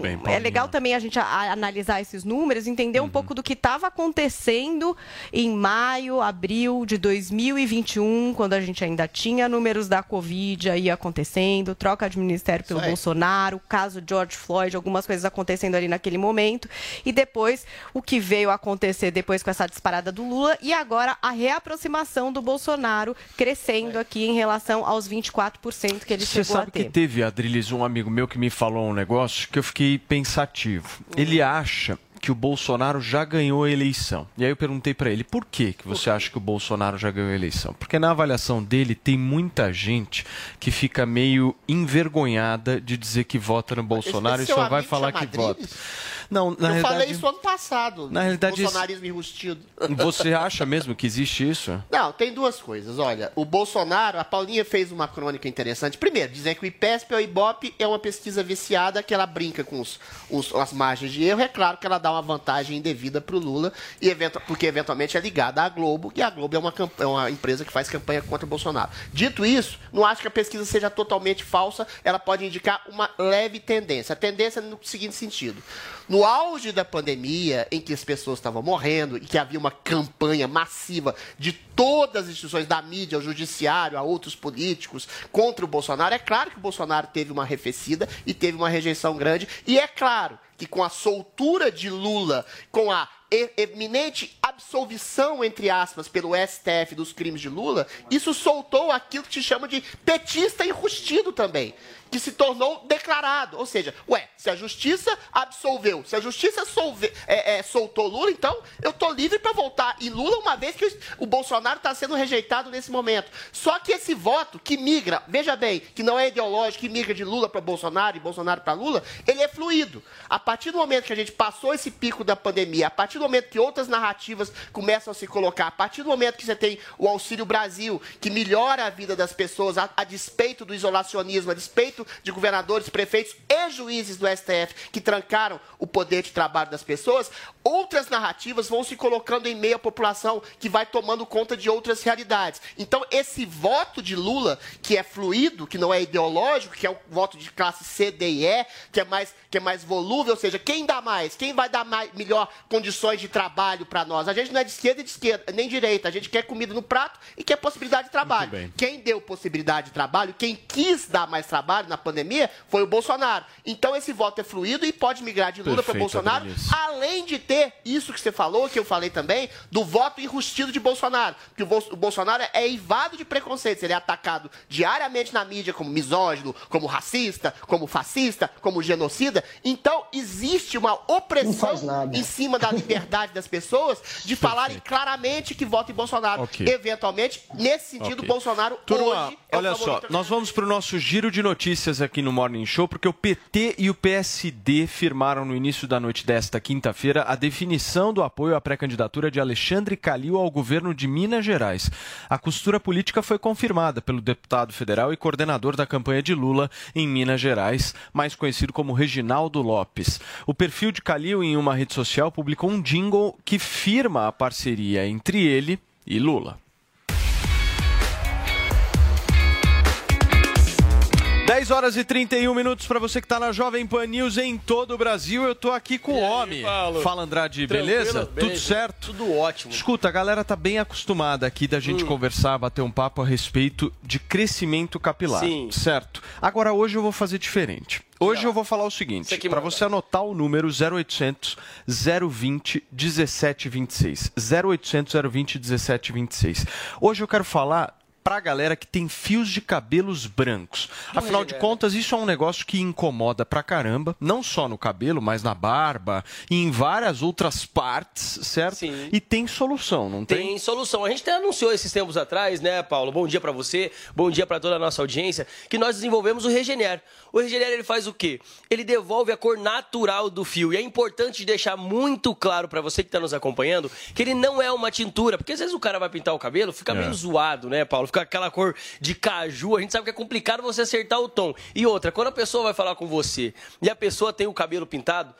bem, é legal também a gente a, a analisar esses números, entender um uhum. pouco do que estava acontecendo crescendo em maio, abril de 2021, quando a gente ainda tinha números da Covid aí acontecendo, troca de ministério pelo Bolsonaro, caso George Floyd, algumas coisas acontecendo ali naquele momento. E depois, o que veio acontecer depois com essa disparada do Lula e agora a reaproximação do Bolsonaro crescendo aqui em relação aos 24% que ele Você chegou a sabe ter. que teve, Adriles, um amigo meu que me falou um negócio que eu fiquei pensativo. Ele acha que o Bolsonaro já ganhou a eleição. E aí eu perguntei para ele, por que, que você acha que o Bolsonaro já ganhou a eleição? Porque na avaliação dele tem muita gente que fica meio envergonhada de dizer que vota no Bolsonaro e seu só vai falar que vota. Não, na eu realidade... falei isso ano passado. Na realidade, isso- Bolsonarismo enrustido. Você acha mesmo que existe isso? Não, tem duas coisas. Olha, o Bolsonaro, a Paulinha fez uma crônica interessante. Primeiro, dizer que o IPESP ou o IBOP é uma pesquisa viciada que ela brinca com os, os- as margens de erro. É claro que ela dá uma vantagem indevida para o Lula, e porque eventualmente é ligada à Globo, e a Globo é uma, é uma empresa que faz campanha contra o Bolsonaro. Dito isso, não acho que a pesquisa seja totalmente falsa, ela pode indicar uma leve tendência. A tendência é no seguinte sentido. No auge da pandemia, em que as pessoas estavam morrendo e que havia uma campanha massiva de todas as instituições da mídia, ao judiciário, a outros políticos contra o Bolsonaro, é claro que o Bolsonaro teve uma arrefecida e teve uma rejeição grande. E é claro que com a soltura de Lula, com a eminente absolvição, entre aspas, pelo STF dos crimes de Lula, isso soltou aquilo que se chama de petista enrustido também, que se tornou declarado. Ou seja, ué, se a justiça absolveu, se a justiça solve- é, é, soltou Lula, então eu tô livre para voltar em Lula, uma vez que o- o Bolsonaro está sendo rejeitado nesse momento. Só que esse voto que migra, veja bem, que não é ideológico, que migra de Lula para Bolsonaro e Bolsonaro para Lula, ele é fluido. A partir do momento que a gente passou esse pico da pandemia, a partir do momento que outras narrativas começam a se colocar, a partir do momento que você tem o Auxílio Brasil, que melhora a vida das pessoas a, a despeito do isolacionismo, a despeito de governadores, prefeitos e juízes do STF que trancaram o poder de trabalho das pessoas, outras narrativas vão se colocando em meio à população que vai tomando conta de outras realidades. Então, esse voto de Lula, que é fluido, que não é ideológico, que é o voto de classe C, D e E, que é mais, que é mais volúvel, ou seja, quem dá mais? Quem vai dar mais, melhor condições de trabalho para nós? A gente não é de esquerda e de esquerda, nem direita. A gente quer comida no prato e quer possibilidade de trabalho. Quem deu possibilidade de trabalho, quem quis dar mais trabalho na pandemia, foi o Bolsonaro. Então esse voto é fluido e pode migrar de Lula para Bolsonaro, além de ter isso que você falou, que eu falei também, do voto enrustido de Bolsonaro. Porque o, Bol- o Bolsonaro é eivado de preconceitos. Ele é atacado diariamente na mídia como misógino, como racista, como fascista, como genocida. Então existe uma opressão em cima da liberdade das pessoas de falarem claramente que votam em Bolsonaro. Ok. Eventualmente, nesse sentido, Ok. Bolsonaro Turma, hoje é o olha só, nós vamos para o nosso giro de notícias aqui no Morning Show, porque o PT e o PSD firmaram no início da noite desta quinta-feira a definição do apoio à pré-candidatura de Alexandre Calil ao governo de Minas Gerais. A costura política foi confirmada pelo deputado federal e coordenador da campanha de Lula em Minas Gerais, mais conhecido como Reginaldo Lopes. O perfil de Calil em uma rede social publicou um jingle que firma a parceria entre ele e Lula. 10 horas e 31 minutos para você que está na Jovem Pan News em todo o Brasil. Eu tô aqui com o homem. Fala Andrade, beleza? Tranquilo? Tudo certo? Tudo ótimo. Escuta, a galera tá bem acostumada aqui da gente Hum. conversar, bater um papo a respeito de crescimento capilar. Sim. Certo. Agora hoje eu vou fazer diferente. Hoje eu vou falar o seguinte, para você anotar o número 0800 020 1726. 0800 020 1726. Hoje eu quero falar pra galera que tem fios de cabelos brancos. Afinal de galera. contas, isso é um negócio que incomoda pra caramba, não só no cabelo, mas na barba e em várias outras partes, certo? E tem solução, não tem? Tem solução. A gente até anunciou esses tempos atrás, né, Paulo? Bom dia pra você, bom dia pra toda a nossa audiência, que nós desenvolvemos o Regener. O Regener ele faz o quê? Ele devolve a cor natural do fio. E é importante deixar muito claro pra você que tá nos acompanhando que ele não é uma tintura, porque às vezes o cara vai pintar o cabelo, fica É. meio zoado, né, Paulo? Fica com aquela cor de caju, a gente sabe que é complicado você acertar o tom. E outra, quando a pessoa vai falar com você e a pessoa tem o cabelo pintado,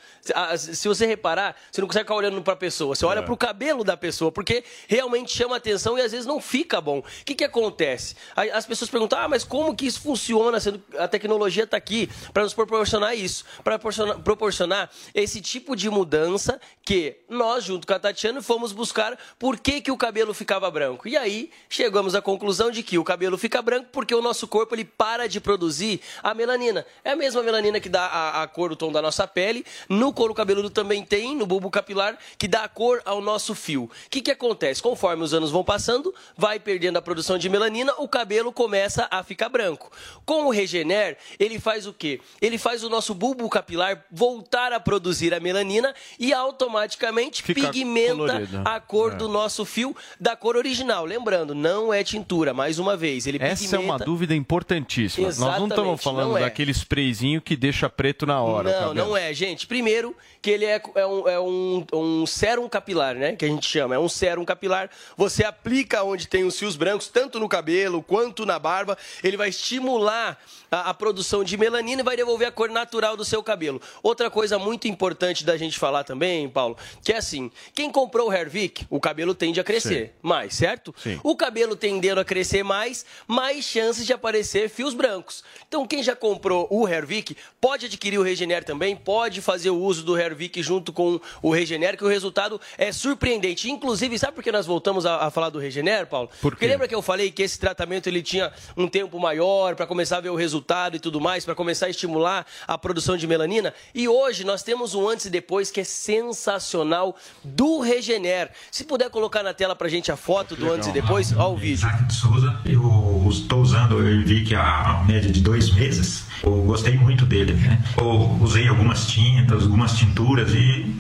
se você reparar, você não consegue ficar olhando para a pessoa, você olha é. para o cabelo da pessoa, porque realmente chama atenção e às vezes não fica bom. O que, que acontece? As pessoas perguntam, ah, mas como que isso funciona, sendo a tecnologia está aqui para nos proporcionar isso, para proporcionar, proporcionar esse tipo de mudança que nós, junto com a Tatiana, fomos buscar por que, que o cabelo ficava branco. E aí chegamos à conclusão de que o cabelo fica branco porque o nosso corpo ele para de produzir a melanina. É a mesma melanina que dá a, a cor, o tom da nossa pele. No couro cabeludo também tem, no bulbo capilar, que dá a cor ao nosso fio. O que, que acontece? Conforme os anos vão passando, vai perdendo a produção de melanina, o cabelo começa a ficar branco. Com o Regener, ele faz o quê? Ele faz o nosso bulbo capilar voltar a produzir a melanina e automaticamente Fica pigmenta colorido. a cor é. do nosso fio da cor original. Lembrando, não é tintura, mais uma vez. Ele Essa pigmenta... é uma dúvida importantíssima. Exatamente, Nós não estamos falando não é. daquele sprayzinho que deixa preto na hora. Não, não é, gente. Primeiro, que ele é, é, um, é um, um sérum capilar, né? Que a gente chama. É um sérum capilar. Você aplica onde tem os fios brancos, tanto no cabelo quanto na barba. Ele vai estimular a, a, produção de melanina e vai devolver a cor natural do seu cabelo. Outra coisa muito importante da gente falar também, Paulo, que é assim: quem comprou o Hervik, o cabelo tende a crescer Sim. mais, certo? Sim. O cabelo tendendo a crescer mais, mais chances de aparecer fios brancos. Então, quem já comprou o Hervik pode adquirir o Regener também, pode fazer o uso do Hervik junto com o Regener, que o resultado é surpreendente. Inclusive, sabe por que nós voltamos a, a falar do Regener, Paulo? Por Porque lembra que eu falei que esse tratamento ele tinha um tempo maior para começar a ver o resultado e tudo mais, para começar a estimular a produção de melanina. E hoje nós temos um antes e depois que é sensacional do Regener. Se puder colocar na tela para gente a foto do antes e depois, ó o vídeo. de Souza, eu estou usando o Ervic há média de dois meses. Eu gostei muito dele, né? Eu usei algumas tintas, algumas tinturas e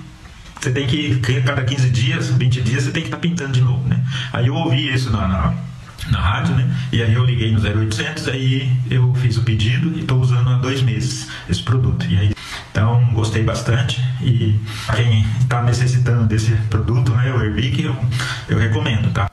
você tem que, cada 15 dias, 20 dias, você tem que estar tá pintando de novo, né? Aí eu ouvi isso na, na na rádio, né? E aí eu liguei no 0800, aí eu fiz o pedido e estou usando há dois meses esse produto. E aí, então, gostei bastante e quem está necessitando desse produto, né, o Herbic, eu, eu recomendo, tá?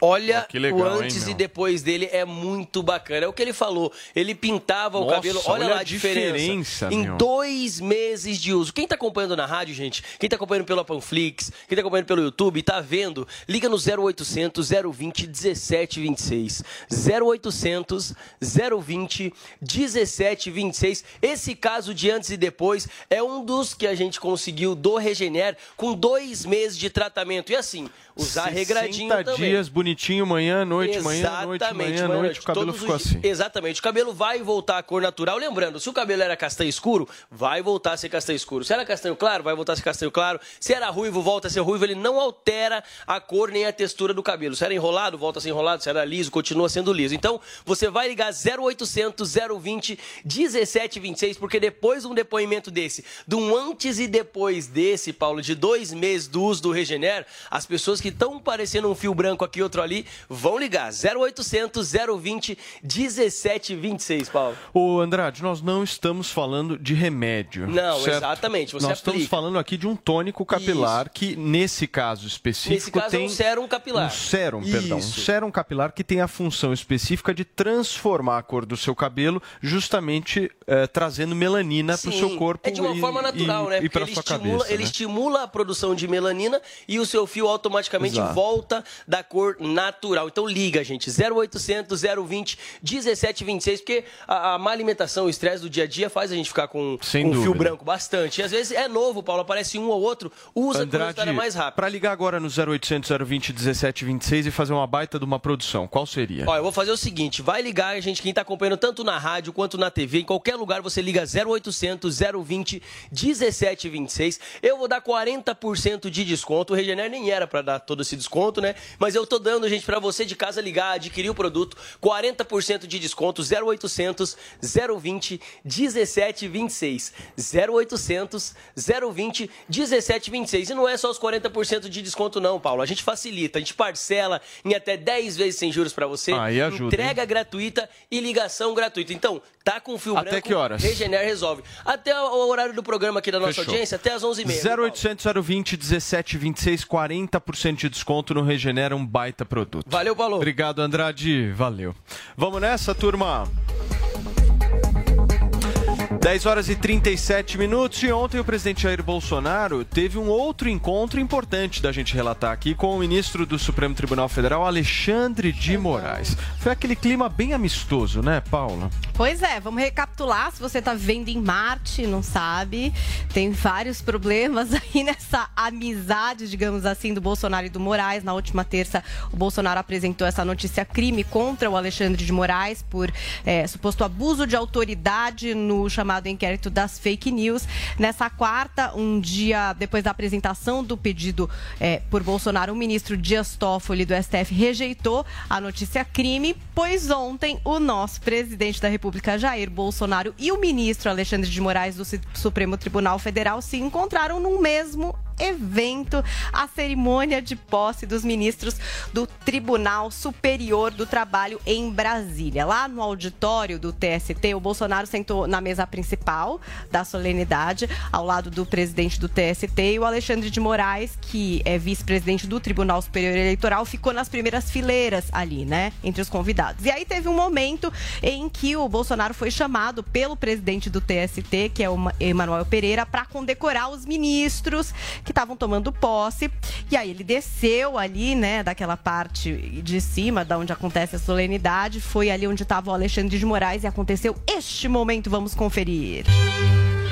Olha, legal, o antes hein, e depois dele é muito bacana. É o que ele falou. Ele pintava Nossa, o cabelo. Olha, olha lá a diferença. diferença em dois meses de uso. Quem está acompanhando na rádio, gente, quem está acompanhando pela Panflix, quem está acompanhando pelo YouTube, está vendo, liga no 0800 020 1726. 0800 020 1726. Esse caso de antes e depois é um dos que a gente conseguiu do Regener com dois meses de tratamento. E assim, usar regradinho também. dias bonitinho, manhã, noite, manhã, noite, manhã, noite, o cabelo ficou assim. Exatamente, o cabelo vai voltar à cor natural. Lembrando, se o cabelo era castanho escuro, vai voltar a ser castanho escuro. Se era castanho claro, vai voltar a ser castanho claro. Se era ruivo, volta a ser ruivo. Ele não altera a cor nem a textura do cabelo. Se era enrolado, volta a ser enrolado. Se era liso, continua sendo liso. Então, você vai ligar 0800 020 1726, porque depois de um depoimento desse, de um antes e depois desse, Paulo, de dois meses do uso do Regener, as pessoas que que estão parecendo um fio branco aqui, outro ali, vão ligar. 0800 020 1726, Paulo. Ô, Andrade, nós não estamos falando de remédio. Não, certo? exatamente. Nós aplica. estamos falando aqui de um tônico capilar Isso. que, nesse caso específico, nesse caso tem. É um sérum capilar. Um sérum, Isso. perdão. Um sérum capilar que tem a função específica de transformar a cor do seu cabelo, justamente eh, trazendo melanina para o seu corpo. É de uma e, forma natural, e, né? E para sua estimula, cabeça. Ele né? estimula a produção de melanina e o seu fio automaticamente automaticamente Exato. volta da cor natural. Então liga, gente, 0800 020 1726, porque a, a má alimentação, o estresse do dia a dia faz a gente ficar com, com fio branco bastante. E às vezes é novo, Paulo, aparece um ou outro, usa Andrade, para mais rápido. Para ligar agora no 0800 020 1726 e fazer uma baita de uma produção, qual seria? Olha, eu vou fazer o seguinte, vai ligar, gente, quem está acompanhando tanto na rádio quanto na TV, em qualquer lugar você liga 0800 020 1726. Eu vou dar 40% de desconto. O Regener nem era para dar todo esse desconto, né? Mas eu tô dando, gente, para você de casa ligar, adquirir o produto, 40% de desconto, 0800 020 1726. 0800 020 1726. E não é só os 40% de desconto não, Paulo. A gente facilita, a gente parcela em até 10 vezes sem juros para você. Aí ajuda, entrega hein? gratuita e ligação gratuita. Então, tá com fio até branco, que horas? Regener resolve. Até o horário do programa aqui da nossa Fechou. audiência, até as 11h30. 0800 020 1726, 40% de desconto no Regenera, um baita produto. Valeu, Paulo. Obrigado, Andrade. Valeu. Vamos nessa, turma? 10 horas e 37 minutos e ontem o presidente Jair Bolsonaro teve um outro encontro importante da gente relatar aqui com o ministro do Supremo Tribunal Federal, Alexandre de Moraes. Foi aquele clima bem amistoso, né, Paula? Pois é, vamos recapitular. Se você está vivendo em Marte, não sabe, tem vários problemas aí nessa amizade, digamos assim, do Bolsonaro e do Moraes. Na última terça, o Bolsonaro apresentou essa notícia crime contra o Alexandre de Moraes por é, suposto abuso de autoridade no chamado inquérito das fake news. Nessa quarta, um dia depois da apresentação do pedido é, por Bolsonaro, o ministro Dias Toffoli do STF rejeitou a notícia crime, pois ontem o nosso presidente da República, Jair Bolsonaro, e o ministro Alexandre de Moraes do Supremo Tribunal Federal se encontraram no mesmo evento, a cerimônia de posse dos ministros do Tribunal Superior do Trabalho em Brasília. Lá no auditório do TST, o Bolsonaro sentou na mesa principal da solenidade, ao lado do presidente do TST, e o Alexandre de Moraes, que é vice-presidente do Tribunal Superior Eleitoral, ficou nas primeiras fileiras ali, né, entre os convidados. E aí teve um momento em que o Bolsonaro foi chamado pelo presidente do TST, que é o Emanuel Pereira, para condecorar os ministros que estavam tomando posse. E aí ele desceu ali, né, daquela parte de cima, da onde acontece a solenidade, foi ali onde estava o Alexandre de Moraes e aconteceu este momento, vamos conferir. Música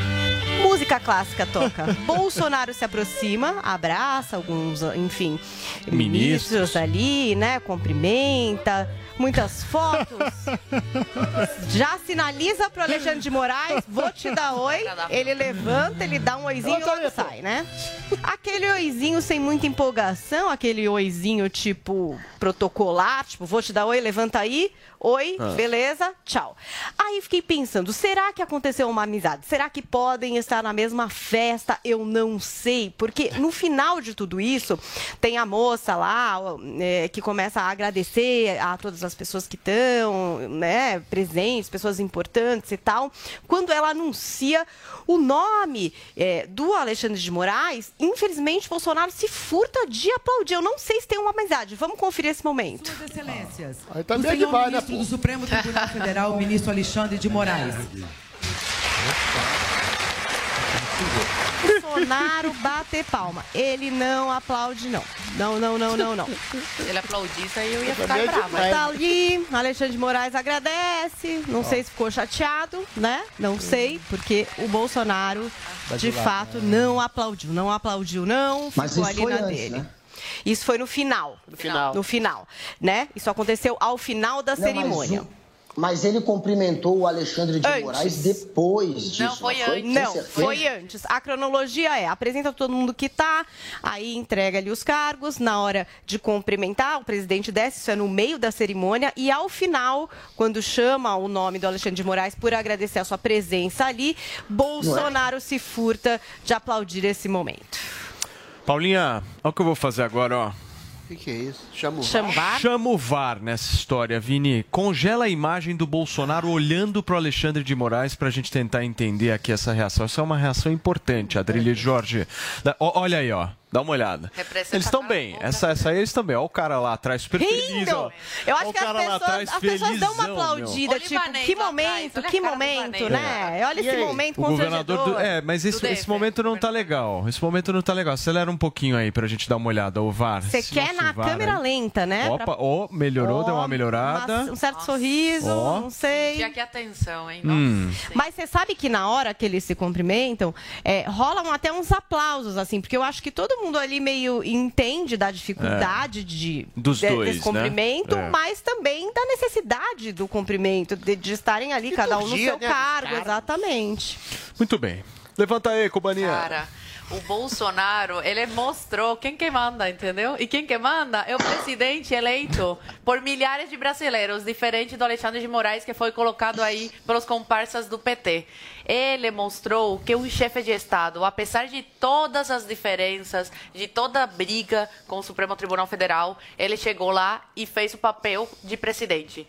clássica toca. Bolsonaro se aproxima, abraça alguns, enfim, ministros, ministros ali, né? Cumprimenta, muitas fotos. Já sinaliza pro Alexandre de Moraes, vou te dar oi. Ele levanta, ele dá um oizinho e logo sai, né? Aquele oizinho sem muita empolgação, aquele oizinho tipo protocolar, tipo, vou te dar oi, levanta aí. Oi, ah. beleza? Tchau. Aí fiquei pensando, será que aconteceu uma amizade? Será que podem estar na mesma festa? Eu não sei, porque no final de tudo isso, tem a moça lá é, que começa a agradecer a todas as pessoas que estão, né, presentes, pessoas importantes e tal. Quando ela anuncia o nome é, do Alexandre de Moraes, infelizmente Bolsonaro se furta de aplaudir. Eu não sei se tem uma amizade. Vamos conferir esse momento. Suas Excelências. Aí tá o senhor demais, né, ministro né, do Supremo Tribunal Federal, o ministro Alexandre de Moraes. Bolsonaro bater palma. Ele não aplaude, não. Não, não, não, não, não. ele aplaudisse, aí eu ia ficar brava. Tá ali, Alexandre de Moraes agradece. Não sei se ficou chateado, né? Não sei, porque o Bolsonaro, de fato, não aplaudiu. Não aplaudiu, não. Ficou ali na antes, dele. Isso foi no final. No final. No final, né? Isso aconteceu ao final da não, cerimônia. Mas ele cumprimentou o Alexandre de antes. Moraes depois disso. Não, foi antes. Não, foi antes. A cronologia é, apresenta todo mundo que está, aí entrega ali os cargos, na hora de cumprimentar, o presidente desce, isso é no meio da cerimônia, e ao final, quando chama o nome do Alexandre de Moraes por agradecer a sua presença ali, Bolsonaro é. se furta de aplaudir esse momento. Paulinha, olha o que eu vou fazer agora, ó. O que, que, é isso? Chama o Chama VAR? Chama o VAR nessa história, Vini. Congela a imagem do Bolsonaro olhando para o Alexandre de Moraes para a gente tentar entender aqui essa reação. Essa é uma reação importante, Adrilha Jorge. Olha aí, ó. Dá uma olhada. Eles estão bem. Essa, essa aí eles estão bem. Olha o cara lá atrás, super Rindo. feliz. Ó. Eu acho que as pessoas, atrás, as pessoas dão uma aplaudida, tipo, que momento, que momento, né? Olha esse momento o governador do, É, mas esse, esse momento não tá legal. Esse momento não tá legal. Acelera um pouquinho aí pra gente dar uma olhada. O VAR. Você quer na câmera aí. lenta, né? Opa, ó, oh, melhorou, oh, deu uma melhorada. Uma, um certo Nossa. sorriso, oh. não sei. Já que atenção, hein? Hum. Mas você sabe que na hora que eles se cumprimentam, é, rolam até uns aplausos, assim, porque eu acho que todo mundo ali meio entende da dificuldade é. de, Dos de, dois, desse cumprimento, né? é. mas também da necessidade do cumprimento, de, de estarem ali, cada um no seu né, cargo, exatamente. Muito bem. Levanta aí, Cubaninha. Cara o Bolsonaro, ele mostrou quem que manda, entendeu? E quem que manda é o presidente eleito por milhares de brasileiros, diferente do Alexandre de Moraes, que foi colocado aí pelos comparsas do PT. Ele mostrou que um chefe de Estado, apesar de todas as diferenças, de toda a briga com o Supremo Tribunal Federal, ele chegou lá e fez o papel de presidente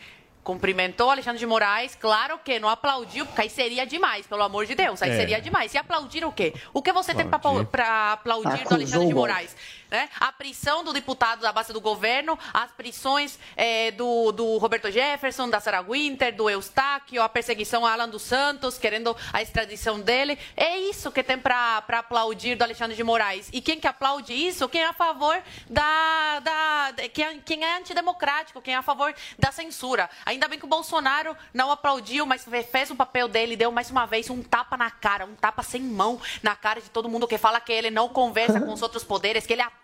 cumprimentou Alexandre de Moraes, claro que não aplaudiu, porque aí seria demais, pelo amor de Deus, aí é. seria demais. E aplaudir o quê? O que você tem para aplaudir Acusou do Alexandre de Moraes? Né? A prisão do deputado da base do governo, as prisões eh, do, do Roberto Jefferson, da Sarah Winter, do Eustáquio, a perseguição a Alan dos Santos, querendo a extradição dele. É isso que tem para aplaudir do Alexandre de Moraes. E quem que aplaude isso? Quem é a favor da. da quem, é, quem é antidemocrático, quem é a favor da censura. Ainda bem que o Bolsonaro não aplaudiu, mas fez o papel dele, deu mais uma vez um tapa na cara, um tapa sem mão na cara de todo mundo que fala que ele não conversa com os outros poderes, que ele ataca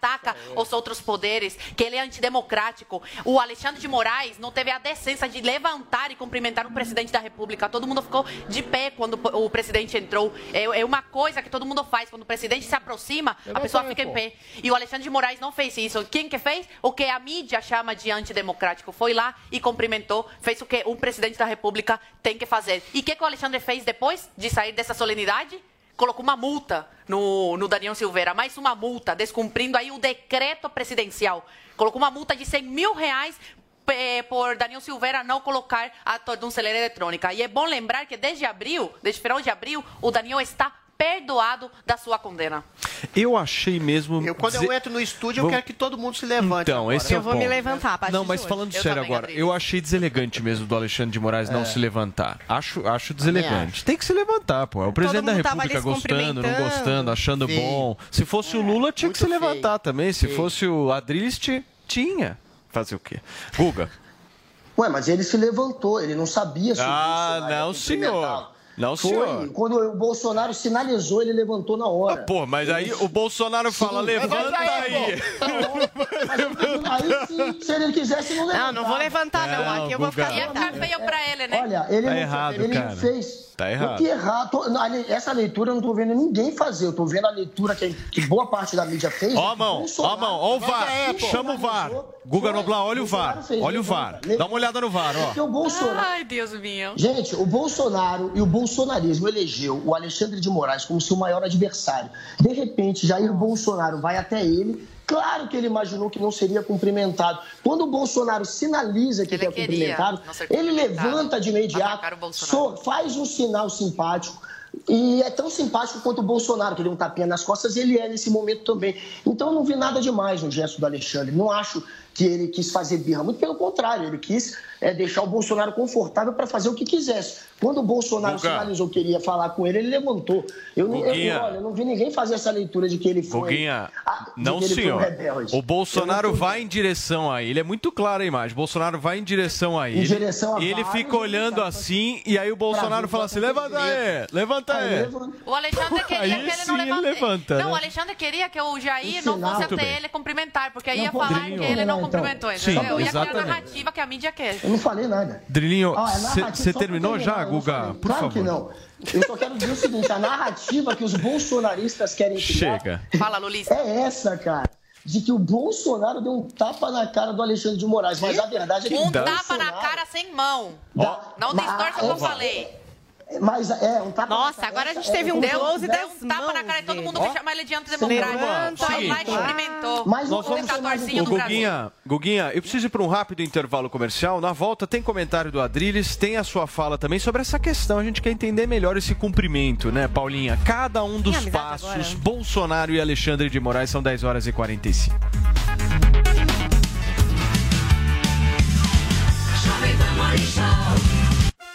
os outros poderes, que ele é antidemocrático. O Alexandre de Moraes não teve a decência de levantar e cumprimentar o presidente da República. Todo mundo ficou de pé quando o presidente entrou. É, é uma coisa que todo mundo faz. Quando o presidente se aproxima, a pessoa fica em pé. E o Alexandre de Moraes não fez isso. Quem que fez? O que a mídia chama de antidemocrático. Foi lá e cumprimentou, fez o que um presidente da República tem que fazer. E o que, que o Alexandre fez depois de sair dessa solenidade? Colocou uma multa no, no Daniel Silveira, mais uma multa, descumprindo aí o decreto presidencial. Colocou uma multa de 100 mil reais eh, por Daniel Silveira não colocar a tornozeleira eletrônica. E é bom lembrar que desde abril, desde final de abril, o Daniel está perdoado da sua condena. Eu achei mesmo. Eu, quando eu entro no estúdio, eu Vamos- quero que todo mundo se levante. Então, agora. esse é Eu o vou me ponto. levantar a Não, mas hoje. falando Eu sério agora, eu achei deselegante mesmo do Alexandre de Moraes não É. se levantar. Acho, acho deselegante. acho. Tem que se levantar, pô. É o presidente da República gostando, não gostando, achando Feio. bom. Se fosse o Lula, tinha que se muito levantar feio. também. Se Feio. fosse o Adriles, ti- tinha. Fazer o quê? Guga. Ué, mas ele se levantou, ele não sabia se o Ah, Bolsonaro ia não, senhor. Não, Foi, senhor. quando o Bolsonaro sinalizou, ele levantou na hora. Pô, mas aí o Bolsonaro fala, levanta aí. Aí sim, se ele quisesse, não levantar. Não, não vou levantar, não. Não, Aqui eu vou ficar Ia ficar sentada. feio pra ele, né? Olha, ele, Tá não, errado, ele cara. fez. Tá errado. O que errado? Tô- não, ali- essa leitura eu não tô vendo ninguém fazer. Eu tô vendo a leitura que, que boa parte da mídia fez. Ó a mão, ó a Bolsonaro mão, ó o VAR. sinalizou, Chama o VAR. Guga Noblar, olha o Bolsonaro VAR. Olha o VAR. Dá uma olhada no VAR, Porque ó. o Bolsonaro. Ai, Deus meu. Gente, o Bolsonaro e o bolsonarismo elegeu o Alexandre de Moraes como seu maior adversário. De repente, Jair Bolsonaro vai até ele. Claro que ele imaginou que não seria cumprimentado. Quando o Bolsonaro sinaliza que Ele queria cumprimentado, ele levanta de imediato, so- faz um sinal simpático. E é tão simpático quanto o Bolsonaro, que deu um tapinha nas costas, ele é nesse momento também. Então eu não vi nada demais no gesto do Alexandre. Não acho que ele quis fazer birra. Muito pelo contrário, ele quis é, deixar o Bolsonaro confortável para fazer o que quisesse. Quando o Bolsonaro Guga. sinalizou que queria falar com ele, ele levantou. Eu não, eu, olha, eu não vi ninguém fazer essa leitura de que ele foi. Guguinha, ah, não ele um senhor. rebelde. O Bolsonaro vai em direção a ele. É muito clara a imagem. Bolsonaro vai em direção a ele. direção a e ele vários fica olhando deputados. assim e aí o Bolsonaro fala o assim: levanta aí, levanta Aí. O Alexandre queria Aí que ele sim não ele levante. levanta, não, né? o Alexandre queria que o Jair não fosse até ele cumprimentar, porque aí Não, ia falar que ele não cumprimentou, Sim, entendeu? Ia criar a exatamente. narrativa que a mídia quer. Não falei nada. Drilinho, é você só pra terminou já, Guga? Por claro favor. que não. Eu só quero dizer o seguinte: a narrativa que os bolsonaristas querem criar Chega. Fala, Lulista. é essa, cara. De que o Bolsonaro deu um tapa na cara do Alexandre de Moraes. Mas a verdade é que Um tapa na cara sem mão. Ó, Não distorça o que eu é- falei. Mas é, um tapa Nossa, na cara. agora a gente essa- teve é um close das um tapa na cara de todo mãos mundo que chama ele de antidemocrático. Foi lá e Seguinte. cumprimentou. Mas o nós vamos- ditatorzinho Ô, do Brasil. Guguinha, Guguinha, eu preciso ir para um rápido intervalo comercial. Na volta tem comentário do Adriles, tem a sua fala também sobre essa questão. A gente quer entender melhor esse cumprimento, né, Paulinha? Cada um dos passos, agora. Bolsonaro e Alexandre de Moraes, são 10 horas e 45.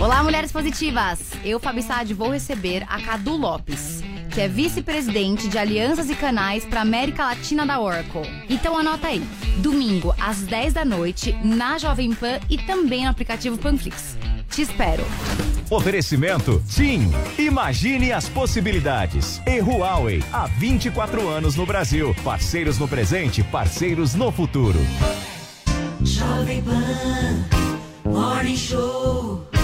Olá, mulheres positivas! Eu, Fabi Saad, vou receber a Cadu Lopes, que é vice-presidente de alianças e canais para América Latina da Oracle. Então anota aí, domingo às 10 da noite, na Jovem Pan e também no aplicativo Panflix. Te espero! Oferecimento TIM. Imagine as possibilidades. E Huawei, há 24 anos no Brasil. Parceiros no presente, parceiros no futuro. Jovem Pan Morning Show.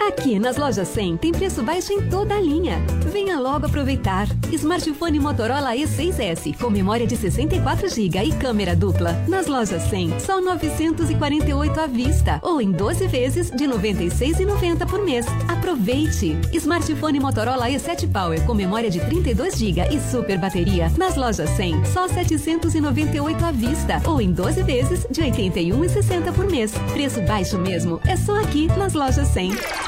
Aqui nas lojas 100 tem preço baixo em toda a linha. Venha logo aproveitar. Smartphone Motorola E6S com memória de 64 GB e câmera dupla. Nas lojas 100, só 948 à vista ou em 12 vezes de 96,90 por mês. Aproveite. Smartphone Motorola E7 Power com memória de 32 GB e super bateria. Nas lojas 100, só 798 à vista ou em 12 vezes de 81,60 por mês. Preço baixo mesmo. É só aqui nas lojas 100.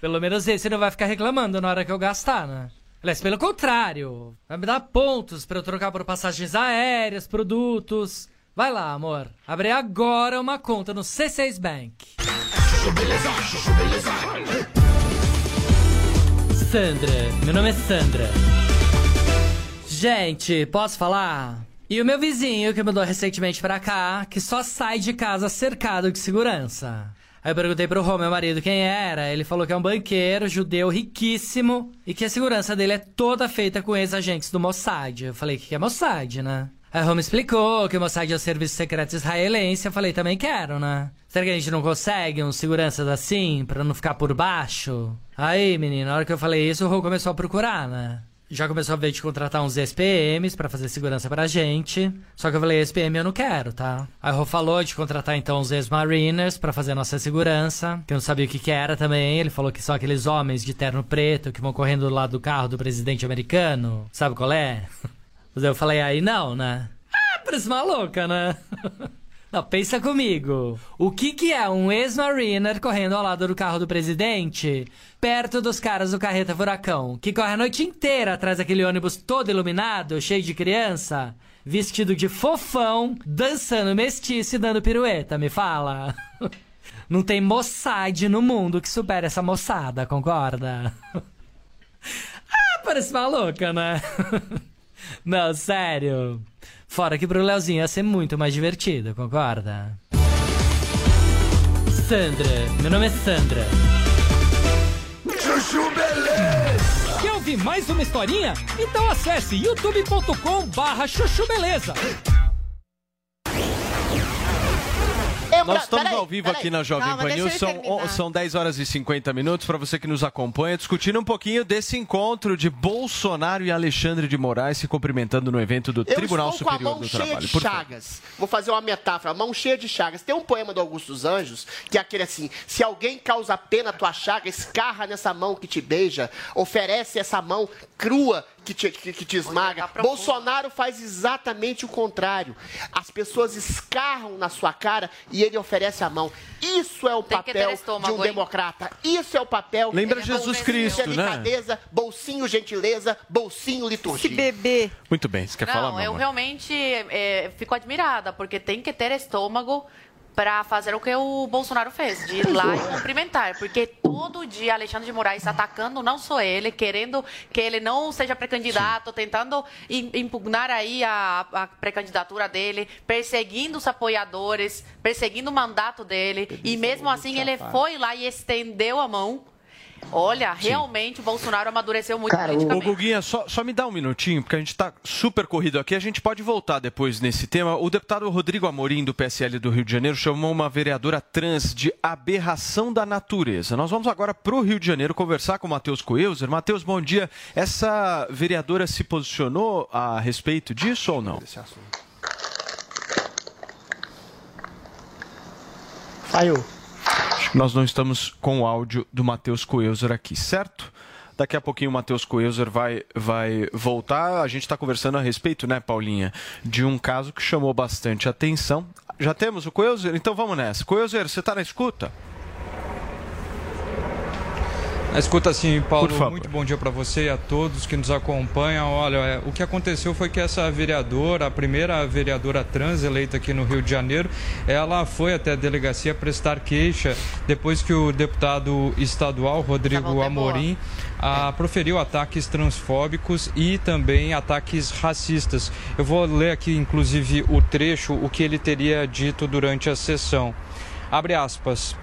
Pelo menos esse não vai ficar reclamando na hora que eu gastar, né? Aliás, pelo contrário, vai me dar pontos pra eu trocar por passagens aéreas, produtos. Vai lá, amor. Abre agora uma conta no C6 Bank. Sandra, meu nome é Sandra. Gente, posso falar? E o meu vizinho que mudou recentemente pra cá, que só sai de casa cercado de segurança. Aí eu perguntei pro Rô, meu marido, quem era. Ele falou que é um banqueiro judeu riquíssimo e que a segurança dele é toda feita com ex-agentes do Mossad. Eu falei, o que é Mossad, né? Aí o Rô me explicou que o Mossad é o serviço secreto israelense. Eu falei, também quero, né? Será que a gente não consegue uns seguranças assim, pra não ficar por baixo? Aí, menino, na hora que eu falei isso, o Rô começou a procurar, né? Já começou a ver de contratar uns SPMs pra fazer segurança pra gente. Só que eu falei, SPM eu não quero, tá? Aí o Rô falou de contratar então uns ex-mariners pra fazer a nossa segurança. Que eu não sabia o que que era também. Ele falou que são aqueles homens de terno preto que vão correndo do lado do carro do presidente americano. Sabe qual é? Mas eu falei, aí não, né? Ah, parece maluca, né? Não, pensa comigo. O que, que é um ex-mariner correndo ao lado do carro do presidente, perto dos caras do carreta furacão, que corre a noite inteira atrás daquele ônibus todo iluminado, cheio de criança, vestido de fofão, dançando mestiço e dando pirueta, me fala? Não tem Mossad no mundo que supere essa moçada, concorda? Ah, parece maluca, né? Não, sério. Fora que pro Leozinho ia ser muito mais divertido, concorda? Sandra, meu nome é Sandra. Chuchu Beleza. Quer ouvir mais uma historinha? Então acesse youtube.com barra chuchu beleza. Nós estamos peraí, ao vivo peraí. aqui na Jovem Pan News. São, são 10 horas e 50 minutos. Para você que nos acompanha, discutindo um pouquinho desse encontro de Bolsonaro e Alexandre de Moraes se cumprimentando no evento do Eu Tribunal estou com a Superior mão do cheia Trabalho. de Por favor. chagas. Vou fazer uma metáfora, mão cheia de chagas. Tem um poema do Augusto dos Anjos, que é aquele assim: se alguém causa pena à tua chaga, escarra nessa mão que te beija, oferece essa mão crua que te, que, que te esmaga. Bolsonaro faz exatamente o contrário. As pessoas escarram na sua cara e ele oferece a mão. Isso é o Tem papel de estômago, um hein? democrata. Isso é o papel. Lembra é Jesus Cristo, né? delicadeza, Bolsinho gentileza, bolsinho liturgia. bebê. Muito bem, você quer falar, Não, eu realmente é, fico admirada, porque tem que ter estômago para fazer o que o Bolsonaro fez, de ir lá e cumprimentar. Porque todo dia Alexandre de Moraes atacando não só ele, querendo que ele não seja pré-candidato, tentando im- impugnar aí a, a pré-candidatura dele, perseguindo os apoiadores, perseguindo o mandato dele. E mesmo assim ele foi lá e estendeu a mão. Olha, realmente o Bolsonaro amadureceu muito Ô, politicamente. Guguinha, só, só me dá um minutinho, porque a gente está super corrido aqui. A gente pode voltar depois nesse tema. O deputado Rodrigo Amorim, do PSL do Rio de Janeiro, chamou uma vereadora trans de aberração da natureza. Nós vamos agora para o Rio de Janeiro conversar com o Matheus Coelzer. Matheus, bom dia. Essa vereadora se posicionou a respeito disso ou não? Saiu. Acho que nós não estamos com o áudio do Matheus Coelzer aqui, certo? Daqui a pouquinho o Matheus Coelzer vai, vai voltar. A gente está conversando a respeito, né, Paulinha, de um caso que chamou bastante atenção. Já temos o Coelzer? Então vamos nessa. Coelzer, você está na escuta? Escuta assim, Paulo, muito bom dia para você e a todos que nos acompanham. Olha, é, o que aconteceu foi que essa vereadora, a primeira vereadora trans eleita aqui no Rio de Janeiro, ela foi até a delegacia prestar queixa depois que o deputado estadual Rodrigo Amorim a, proferiu ataques transfóbicos e também ataques racistas. Eu vou ler aqui, inclusive, o trecho, o que ele teria dito durante a sessão. Abre aspas.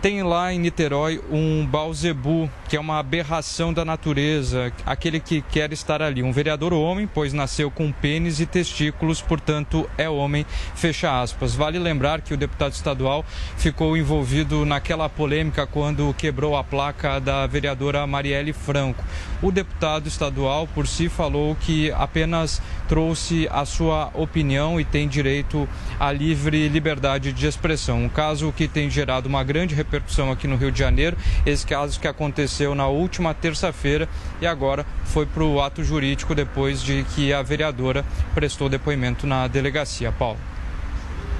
Tem lá em Niterói um Balzebu, que é uma aberração da natureza, aquele que quer estar ali. Um vereador homem, pois nasceu com pênis e testículos, portanto é homem, fecha aspas. Vale lembrar que o deputado estadual ficou envolvido naquela polêmica quando quebrou a placa da vereadora Marielle Franco. O deputado estadual, por si, falou que apenas trouxe a sua opinião e tem direito à livre liberdade de expressão. Um caso que tem gerado uma grande repercussão aqui no Rio de Janeiro. Esse caso que aconteceu na última terça-feira e agora foi para o ato jurídico depois de que a vereadora prestou depoimento na delegacia. Paulo.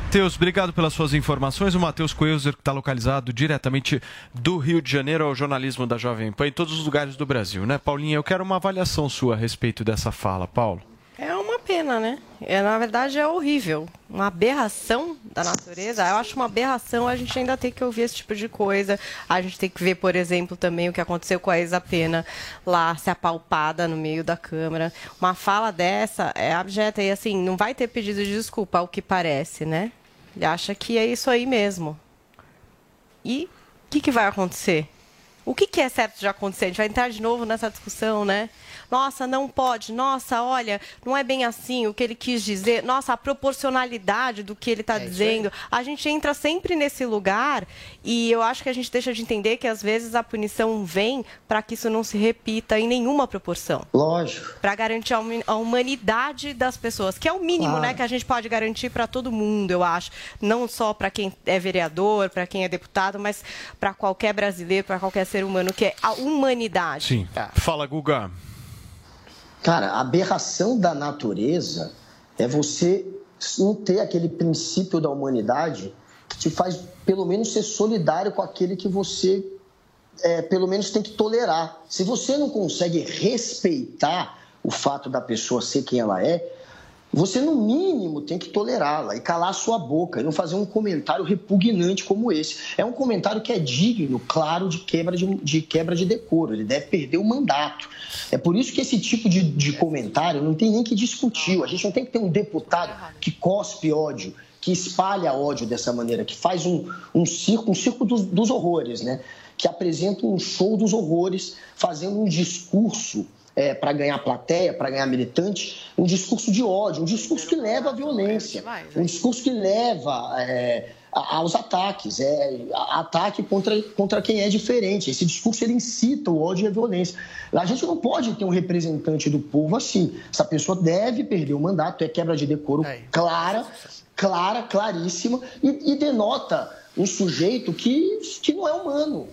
Matheus, obrigado pelas suas informações. O Matheus Coelzer, que está localizado diretamente do Rio de Janeiro ao jornalismo da Jovem Pan em todos os lugares do Brasil, né? Paulinha, eu quero uma avaliação sua a respeito dessa fala, Paulo. Pena, né? É, na verdade, é horrível. Uma aberração da natureza. Eu acho uma aberração a gente ainda tem que ouvir esse tipo de coisa. A gente tem que ver, por exemplo, também o que aconteceu com a Isa Pena lá, se apalpada no meio da câmara. Uma fala dessa é abjeta e, assim, não vai ter pedido de desculpa, ao que parece, né? Ele acha que é isso aí mesmo. E o que, que vai acontecer? O que, que é certo de acontecer? A gente vai entrar de novo nessa discussão, né? Nossa, não pode, nossa, olha, não é bem assim o que ele quis dizer, nossa, a proporcionalidade do que ele está é dizendo. A gente entra sempre nesse lugar e eu acho que a gente deixa de entender que às vezes a punição vem para que isso não se repita em nenhuma proporção. Lógico. Para garantir a humanidade das pessoas, que é o mínimo claro. né, que a gente pode garantir para todo mundo, eu acho. Não só para quem é vereador, para quem é deputado, mas para qualquer brasileiro, para qualquer ser humano, que é a humanidade. Sim. Tá. Fala, Guga. Cara, a aberração da natureza é você não ter aquele princípio da humanidade que te faz, pelo menos, ser solidário com aquele que você, é, pelo menos, tem que tolerar. Se você não consegue respeitar o fato da pessoa ser quem ela é, você, no mínimo, tem que tolerá-la e calar sua boca e não fazer um comentário repugnante como esse. É um comentário que é digno, claro, de quebra de, de quebra de decoro. Ele deve perder o mandato. É por isso que esse tipo de, de comentário não tem nem que discutir. A gente não tem que ter um deputado que cospe ódio, que espalha ódio dessa maneira, que faz um, um circo, um circo dos, dos horrores, né? Que apresenta um show dos horrores, fazendo um discurso é, para ganhar plateia, para ganhar militante, um discurso de ódio, um discurso que leva à violência, um discurso que leva é, aos ataques, é, ataque contra, contra quem é diferente. Esse discurso ele incita o ódio e a violência. A gente não pode ter um representante do povo assim. Essa pessoa deve perder o mandato, é quebra de decoro clara, clara, claríssima, e, e denota um sujeito que, que não é humano.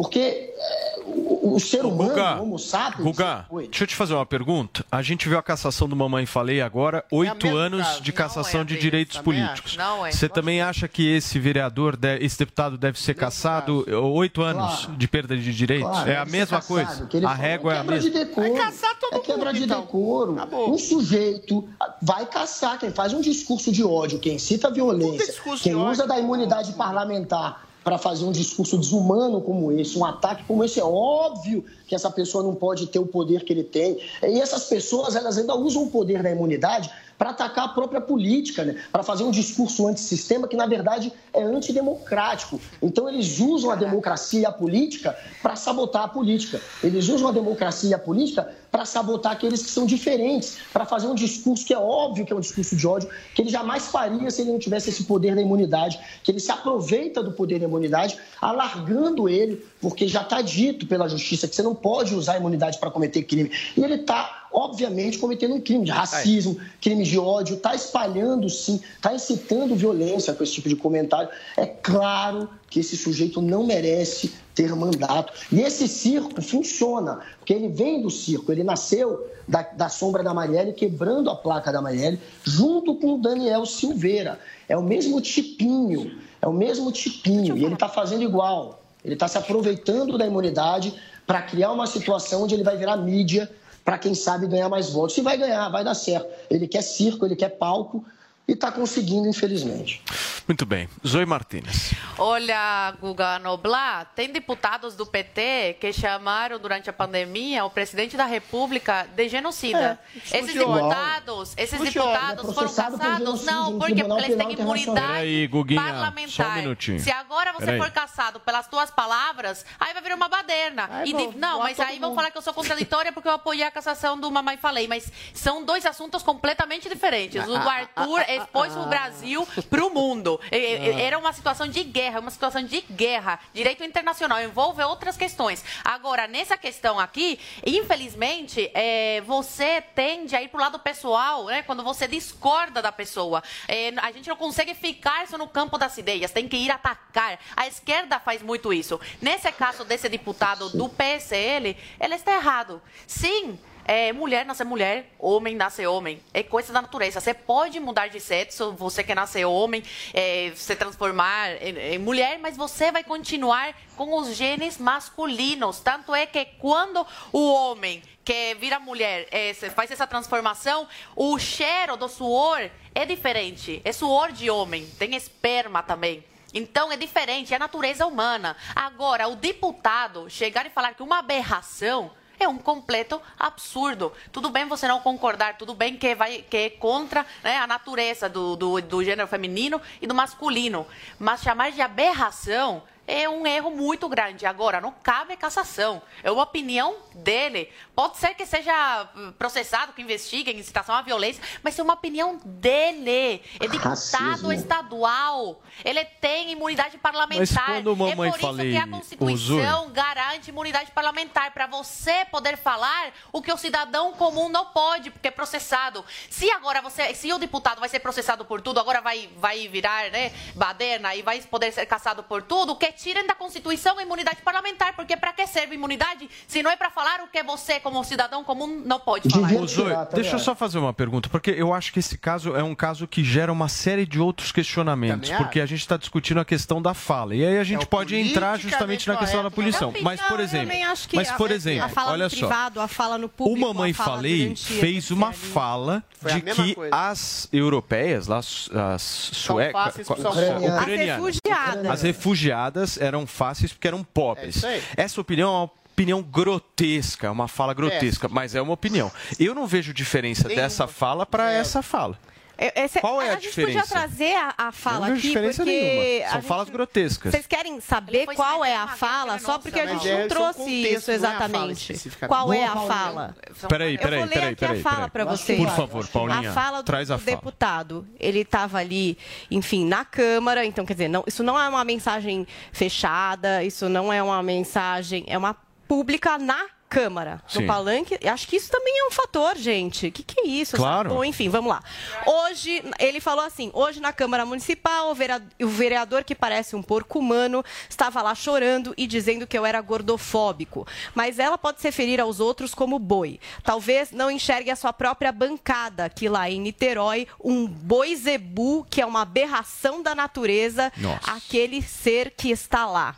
Porque é, o, o, ser humano, Guga, o Homo sapiens... Guga, deixa eu te fazer uma pergunta. A gente viu a cassação do Mamãe Falei agora, é oito é anos caso. de cassação é de direitos políticos. É. Você também acha que esse vereador, esse deputado deve ser cassado oito anos claro. de perda de direitos? Claro, é a mesma coisa. A régua é a mesma. De decoro, caçar todo é quebra mundo, de então. decoro. Acabou. Um sujeito vai caçar quem faz um discurso de ódio, quem cita violência, quem usa da imunidade parlamentar para fazer um discurso desumano como esse, um ataque como esse. É óbvio que essa pessoa não pode ter o poder que ele tem. E essas pessoas, elas ainda usam o poder da imunidade para atacar a própria política, né? para fazer um discurso antissistema que, na verdade, é antidemocrático. Então, eles usam a democracia e a política para sabotar a política. Eles usam a democracia e a política para sabotar aqueles que são diferentes, para fazer um discurso que é óbvio que é um discurso de ódio, que ele jamais faria se ele não tivesse esse poder da imunidade, que ele se aproveita do poder da imunidade, alargando ele, porque já está dito pela justiça que você não pode usar a imunidade para cometer crime. E ele está obviamente, cometendo um crime de racismo, crime de ódio, está espalhando sim, está incitando violência com esse tipo de comentário. É claro que esse sujeito não merece ter mandato. E esse circo funciona, porque ele vem do circo, ele nasceu da, da sombra da Marielle, quebrando a placa da Marielle, junto com o Daniel Silveira. É o mesmo tipinho, é o mesmo tipinho, e ele está fazendo igual. Ele está se aproveitando da imunidade para criar uma situação onde ele vai virar mídia para quem sabe ganhar mais votos. Se vai ganhar, vai dar certo. Ele quer circo, ele quer palco e está conseguindo, infelizmente. Muito bem. Zoe Martínez. Olha, Guga Noblar, tem deputados do PT que chamaram durante a pandemia o presidente da República de genocida. É, esses deputados, esses deputados é foram por caçados? genocídio Não, porque Tribunal eles têm Internacional. imunidade Guguinha, parlamentar. só um. Se agora você Peraí. for caçado pelas tuas palavras, aí vai virar uma baderna. Aí E vão de- não, mas aí vão mundo. falar que eu sou contraditória porque eu apoiei a cassação do Mamãe Falei. Mas são dois assuntos completamente diferentes. O Ah, Arthur expôs o Brasil para o mundo. Ah. Era uma situação de guerra, uma situação de guerra. Direito internacional envolve outras questões. Agora, nessa questão aqui, infelizmente, é, você tende a ir para o lado pessoal, né? Quando você discorda da pessoa. É, a gente não consegue ficar só no campo das ideias, tem que ir atacar. A esquerda faz muito isso. Nesse caso desse deputado do PSL, ele está errado. Sim, é, mulher nasce mulher, homem nasce homem. É coisa da natureza. Você pode mudar de sexo, você quer nascer homem, é, se transformar em, em mulher, mas você vai continuar com os genes masculinos. Tanto é que quando o homem que vira mulher é, faz essa transformação, o cheiro do suor é diferente. É suor de homem, tem esperma também. Então é diferente, é a natureza humana. Agora, o deputado chegar e falar que uma aberração é um completo absurdo. Tudo bem você não concordar, tudo bem que, vai, que é contra né, a natureza do, do, do gênero feminino e do masculino, mas chamar de aberração é um erro muito grande. Agora, não cabe cassação. É uma opinião dele. Pode ser que seja uh, processado, que investigue em incitação à violência, mas é uma opinião dele. É deputado Racismo. estadual. Ele tem imunidade parlamentar. Mas quando é mamãe por isso falei, que a o Constituição garante imunidade parlamentar para você poder falar o que o cidadão comum não pode, porque é processado. Se agora você, se o deputado vai ser processado por tudo, agora vai, vai virar, né, baderna e vai poder ser caçado por tudo, que tirem da Constituição a imunidade parlamentar, porque para que serve imunidade se não é para falar o que você como cidadão comum não pode falar? Ô, Zoe, deixa eu só fazer uma pergunta, porque eu acho que esse caso é um caso que gera uma série de outros questionamentos, porque a gente está discutindo a questão da fala. E aí a gente É o pode entrar politicamente justamente na questão da correto, punição. né? Mas, por exemplo, também acho que mas, a- por exemplo, a fala olha no só. privado, a fala no O público, Mamãe a fala Falei fez uma fala de que coisa. as europeias, lá, as, as suecas, as. As refugiadas. As refugiadas eram fáceis porque eram pobres. É. Essa opinião é uma opinião grotesca, é uma fala grotesca, mas é uma opinião. Eu não vejo diferença dessa fala para essa fala. Eu- esse- Qual é a gente diferença? podia trazer a, a Eu fala não aqui, diferença porque nenhuma. a São gente- falas grotescas. Vocês querem saber qual é a fala? Só porque a Mas gente é- não são trouxe isso é a exatamente. Qual é a fala? Peraí, Eu peraí, vou ler peraí, aqui a peraí. fala peraí. para vocês. Por favor, Paulinha, A fala do, traz a do fala. deputado. Ele estava ali, enfim, na Câmara. Então, quer dizer, não, isso não é uma mensagem fechada, isso não é uma mensagem, é uma pública na Câmara, Sim. no palanque. Acho que isso também é um fator, gente. O que, que é isso? Claro. Bom, enfim, vamos lá. Hoje, ele falou assim: hoje na Câmara Municipal, o vereador que parece um porco humano estava lá chorando e dizendo que eu era gordofóbico. Mas ela pode se referir aos outros como boi. Talvez não enxergue a sua própria bancada, que lá em Niterói, um boi zebu, que é uma aberração da natureza, Nossa. aquele ser que está lá.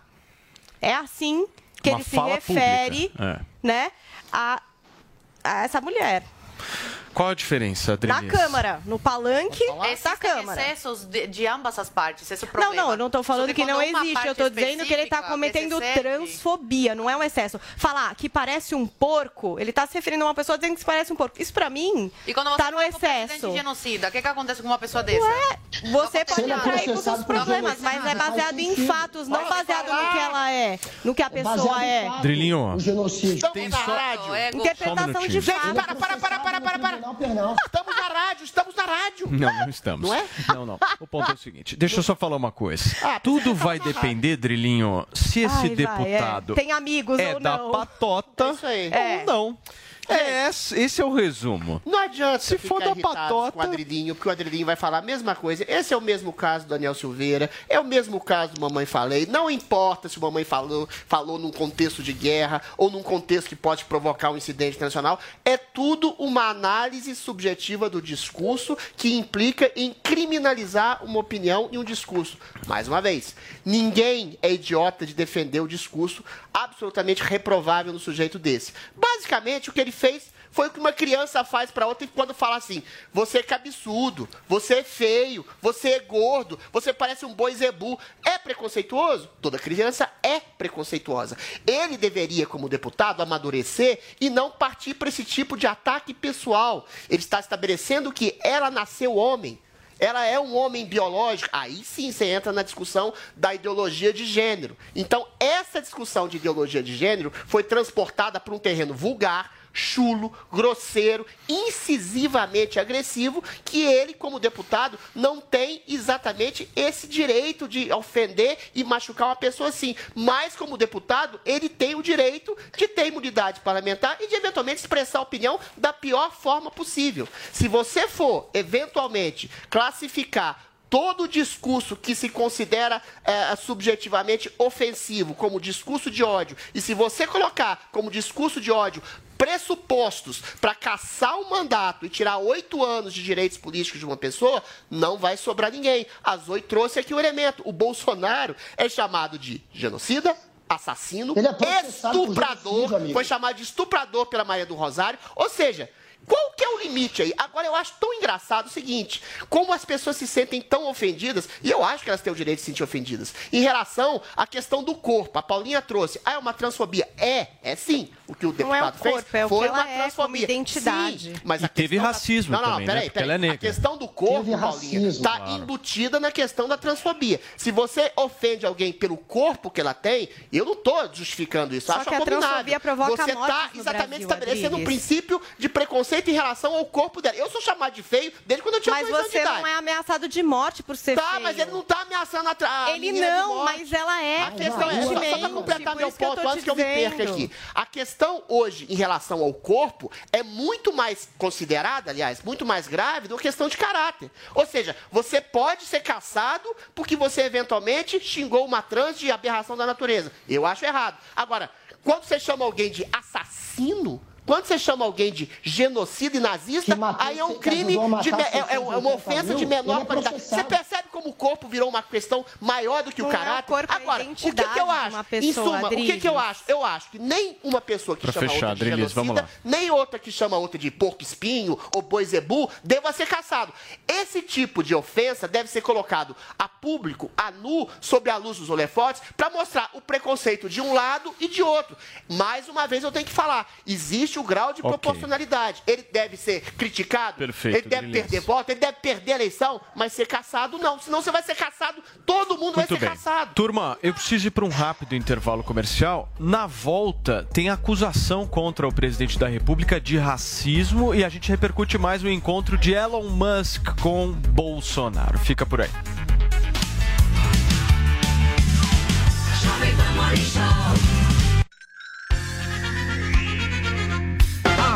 É assim que Uma ele se refere, pública. Né, a, a essa mulher. Qual a diferença, Na Adrilis? Câmara, no palanque da Existem Câmara. excessos de, de ambas as partes, esse é o Não, problema. não, eu não estou falando Só que não existe. Eu estou dizendo que ele está cometendo transfobia, não é um excesso. Falar que parece um porco, ele está se referindo a uma pessoa dizendo que parece um porco. Isso para mim E quando você tá no fala com o presidente excesso. genocida, o que, que acontece com uma pessoa dessa? Você pode entrar aí com seus problemas, genocídio, mas é baseado em fatos, não baseado no que ela é, no que a pessoa é. Drilinho. O genocídio. Estamos na rádio. É, Interpretação Só um de fatos. Para, para, para, para, para, Não, perdão. Estamos na rádio, estamos na rádio. Não, não estamos. Não é? Não, não. O ponto é o seguinte. Deixa eu só falar uma coisa. Ah, Tudo vai depender, Drilinho, se esse Ai, vai, deputado é. Tem amigos é ou da não. patota É isso aí. É. ou não. É, esse é o resumo. Não adianta Se for da patota- com o Adrilinho, porque o Adrilinho vai falar a mesma coisa. Esse é o mesmo caso do Daniel Silveira, é o mesmo caso do Mamãe Falei. Não importa se o Mamãe falou, falou num contexto de guerra ou num contexto que pode provocar um incidente internacional. É tudo uma análise subjetiva do discurso que implica em criminalizar uma opinião e um discurso. Mais uma vez, ninguém é idiota de defender o discurso absolutamente reprovável no sujeito desse. Basicamente, o que ele fez foi o que uma criança faz para outra quando fala assim: você é cabeçudo, você é feio, você é gordo, você parece um boi zebu. É preconceituoso? Toda criança é preconceituosa. Ele deveria, como deputado, amadurecer e não partir para esse tipo de ataque pessoal. Ele está estabelecendo que ela nasceu homem. Ela é um homem biológico. Aí sim você entra na discussão da ideologia de gênero. Então, essa discussão de ideologia de gênero foi transportada para um terreno vulgar, chulo, grosseiro, incisivamente agressivo, que ele, como deputado, não tem exatamente esse direito de ofender e machucar uma pessoa assim. Mas, como deputado, ele tem o direito de ter imunidade parlamentar e de, eventualmente, expressar a opinião da pior forma possível. Se você for, eventualmente, classificar todo discurso que se considera eh, subjetivamente ofensivo como discurso de ódio, e se você colocar como discurso de ódio pressupostos para caçar o mandato e tirar oito anos de direitos políticos de uma pessoa, não vai sobrar ninguém. A Zoe trouxe aqui o elemento. O Bolsonaro é chamado de genocida, assassino, é estuprador, genocídio, foi chamado de estuprador pela Maria do Rosário. Ou seja, qual que é o limite aí? Agora, eu acho tão engraçado o seguinte: como as pessoas se sentem tão ofendidas, e eu acho que elas têm o direito de se sentir ofendidas, em relação à questão do corpo. A Paulinha trouxe, ah, é uma transfobia. É, é sim. O que o Não é o deputado fez corpo, é o foi que ela uma é transfobia. como identidade. Sim, mas E a teve questão da- racismo não, não, também, né? peraí, ela peraí. é A questão do corpo, Teve Paulinha, racismo, está claro. embutida na questão da transfobia. Se você ofende alguém pelo corpo que ela tem, eu não estou justificando isso. Só acho que a abominável. transfobia provoca Você está exatamente Brasil, estabelecendo um Adriles. princípio de preconceito em relação ao corpo dela. Eu sou chamado de feio desde quando eu tinha Mas anos de você idade. não é ameaçado de morte por ser Tá, feio. mas ele não tá ameaçando a, a Ele não, mas ela é. A questão é, só, só constantemente, completar meu que ponto antes te que eu me perca aqui. A questão hoje em relação ao corpo é muito mais considerada, aliás, muito mais grave do que questão de caráter. Ou seja, você pode ser caçado porque você eventualmente xingou uma trans de aberração da natureza. Eu acho errado. Agora, quando você chama alguém de assassino, quando você chama alguém de genocida e nazista, aí é um crime, de, é, é uma 680 ofensa de menor é qualidade. Você percebe como o corpo virou uma questão maior do que o Não é o caráter? é a Agora, o que, que eu acho? uma em pessoa, suma, o que, que eu Adriles. acho? Eu acho que nem uma pessoa que Pra chama fechar, outra de Adriles, vamos genocida, lá. nem outra que chama outra de porco espinho ou boi zebu, deva ser caçado. Esse tipo de ofensa deve ser colocado a público, a nu, sob a luz dos holofotes, para mostrar o preconceito de um lado e de outro. Mais uma vez eu tenho que falar, existe o grau de Ok. proporcionalidade. Ele deve ser criticado, Perfeito, ele deve perder voto, ele deve perder a eleição, mas ser caçado não. Senão você vai ser caçado, todo mundo vai Muito ser bem. caçado. Turma, eu preciso ir para um rápido intervalo comercial. Na volta, tem acusação contra o presidente da República de racismo e a gente repercute mais o encontro de Elon Musk com Bolsonaro. Fica por aí.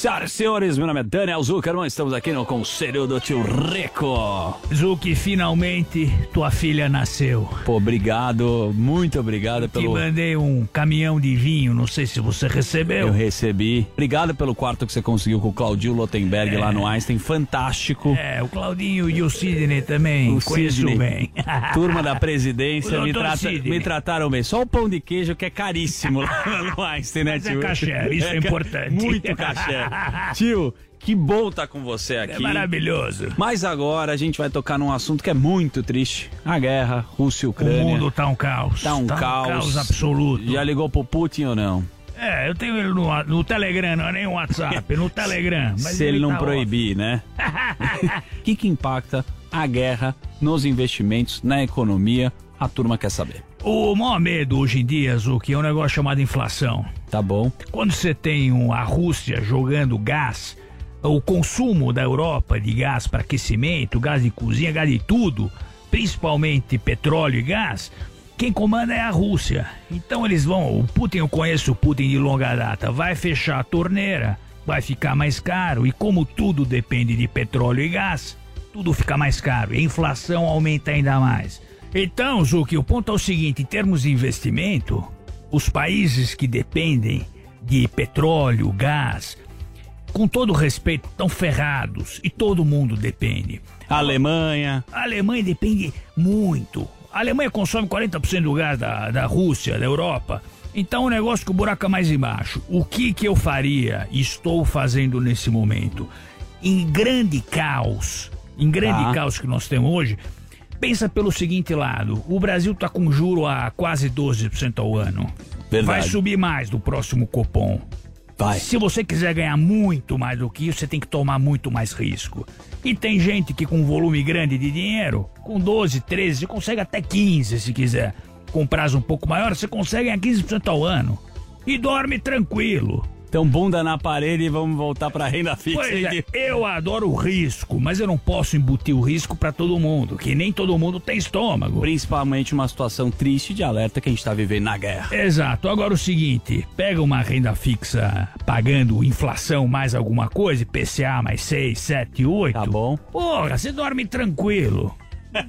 Senhoras e senhores, meu nome é Daniel Zuckerman, estamos aqui no Conselho do Tio Rico. Zuki, finalmente tua filha nasceu. Pô, obrigado, muito obrigado Te pelo... mandei um caminhão de vinho, não sei se você recebeu. Eu recebi. Obrigado pelo quarto que você conseguiu com o Claudio Lotenberg lá no Einstein, fantástico. É, o Claudinho e o Sidney também, O conheço Sidney. bem. Turma da presidência me, trata- Sidney. me trataram bem. Só o pão de queijo que é caríssimo lá no Einstein, né, Mas é tio? caché, isso é ca- importante. Muito caché. Tio, que bom estar com você aqui. É maravilhoso. Mas agora a gente vai tocar num assunto que é muito triste. A guerra, Rússia e Ucrânia. O mundo tá um caos. Tá um Tá um caos. caos absoluto. Já ligou pro Putin ou não? É, eu tenho ele no, no Telegram, não é nem o WhatsApp, no Telegram. Mas Se ele, não tá proibir, né? O que, que impacta a guerra nos investimentos, na economia? A turma quer saber. O maior medo hoje em dia, Zuki, é um negócio chamado inflação. Tá bom. Quando você tem um- a Rússia jogando gás, o consumo da Europa de gás para aquecimento, gás de cozinha, gás de tudo, principalmente petróleo e gás, quem comanda é a Rússia. Então eles vão. O Putin, eu conheço o Putin de longa data, vai fechar a torneira, vai ficar mais caro. E como tudo depende de petróleo e gás, tudo fica mais caro. E a inflação aumenta ainda mais. Então, Zuki, o ponto é o seguinte: em termos de investimento, os países que dependem de petróleo, gás, com todo respeito, estão ferrados e todo mundo depende. A Alemanha. A Alemanha depende muito. A Alemanha consome 40% do gás da, da Rússia, da Europa. Então o negócio que o buraco é mais embaixo. O que que eu faria e estou fazendo nesse momento? Em grande caos, em grande Tá. caos que nós temos hoje, pensa pelo seguinte lado. O Brasil está com juro a quase 12% ao ano. Verdade. Vai subir mais do próximo Copom. Vai. Se você quiser ganhar muito mais do que isso, você tem que tomar muito mais risco. E tem gente que com um volume grande de dinheiro, com 12, 13, você consegue até 15 se quiser. Com prazo um pouco maior, você consegue ganhar 15% ao ano. E dorme tranquilo. Então, bunda na parede e vamos voltar pra renda fixa. Pois é, eu adoro o risco, mas eu não posso embutir o risco pra todo mundo, que nem todo mundo tem estômago. Principalmente uma situação triste de alerta que a gente tá vivendo na guerra. Exato. Agora o seguinte, pega uma renda fixa pagando inflação mais alguma coisa, IPCA mais 6, 7, 8. Tá bom. Porra, você dorme tranquilo.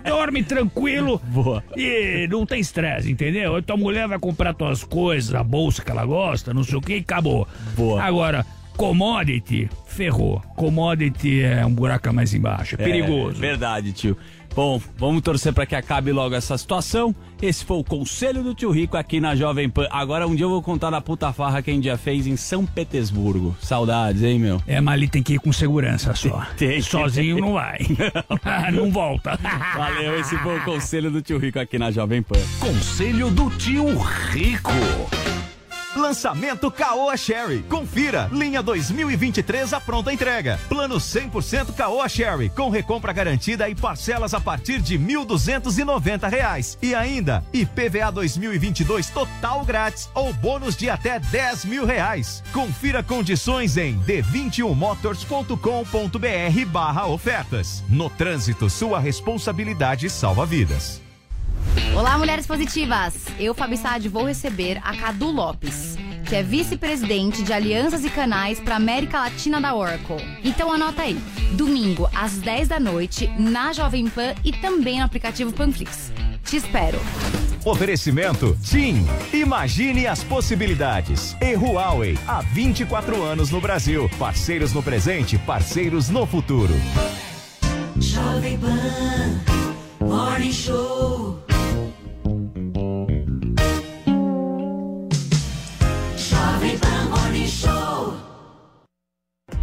Dorme tranquilo Boa. e não tem estresse, entendeu? Aí tua mulher vai comprar tuas coisas, a bolsa que ela gosta, não sei o que, e acabou. Boa. Agora, commodity, ferrou. Commodity é um buraco a mais embaixo, é perigoso. É, verdade, tio. Bom, vamos torcer pra que acabe logo essa situação. Esse foi o conselho do tio Rico aqui na Jovem Pan. Agora um dia eu vou contar da puta farra que a gente já fez em São Petersburgo. Saudades, hein, meu? É, mas ali tem que ir com segurança só. Tem. Sozinho não vai. não volta. Valeu, esse foi o conselho do tio Rico aqui na Jovem Pan. Conselho do tio Rico. Lançamento Caoa Sherry. Confira. Linha 2023 a pronta entrega. Plano 100% Caoa Sherry. Com recompra garantida e parcelas a partir de 1.290 reais. E ainda, IPVA 2022 total grátis ou bônus de até 10 mil reais. Confira condições em d21motors.com.br barra ofertas. No trânsito, sua responsabilidade salva vidas. Olá, mulheres positivas! Eu, Fabi Saad, vou receber a Cadu Lopes, que é vice-presidente de alianças e canais para América Latina da Oracle. Então anota aí, domingo às 10 da noite, na Jovem Pan e também no aplicativo Panflix. Te espero! Oferecimento TIM. Imagine as possibilidades. E Huawei, há 24 anos no Brasil. Parceiros no presente, parceiros no futuro. Jovem Pan, Morning Show.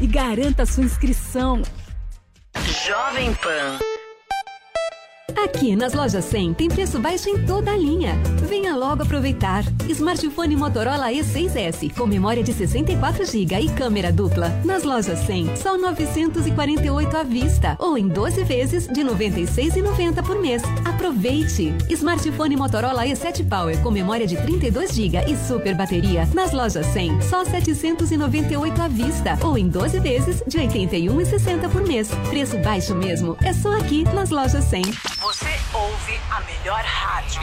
e garanta sua inscrição. Jovem Pan. Aqui nas lojas 100 tem preço baixo em toda a linha. Venha logo aproveitar. Smartphone Motorola E6S com memória de 64 GB e câmera dupla. Nas lojas 100, só 948 à vista ou em 12 vezes de 96,90 por mês. Aproveite. Smartphone Motorola E7 Power com memória de 32 GB e super bateria. Nas lojas 100, só 798 à vista ou em 12 vezes de 81,60 por mês. Preço baixo mesmo. É só aqui nas lojas 100. Você ouve a melhor rádio.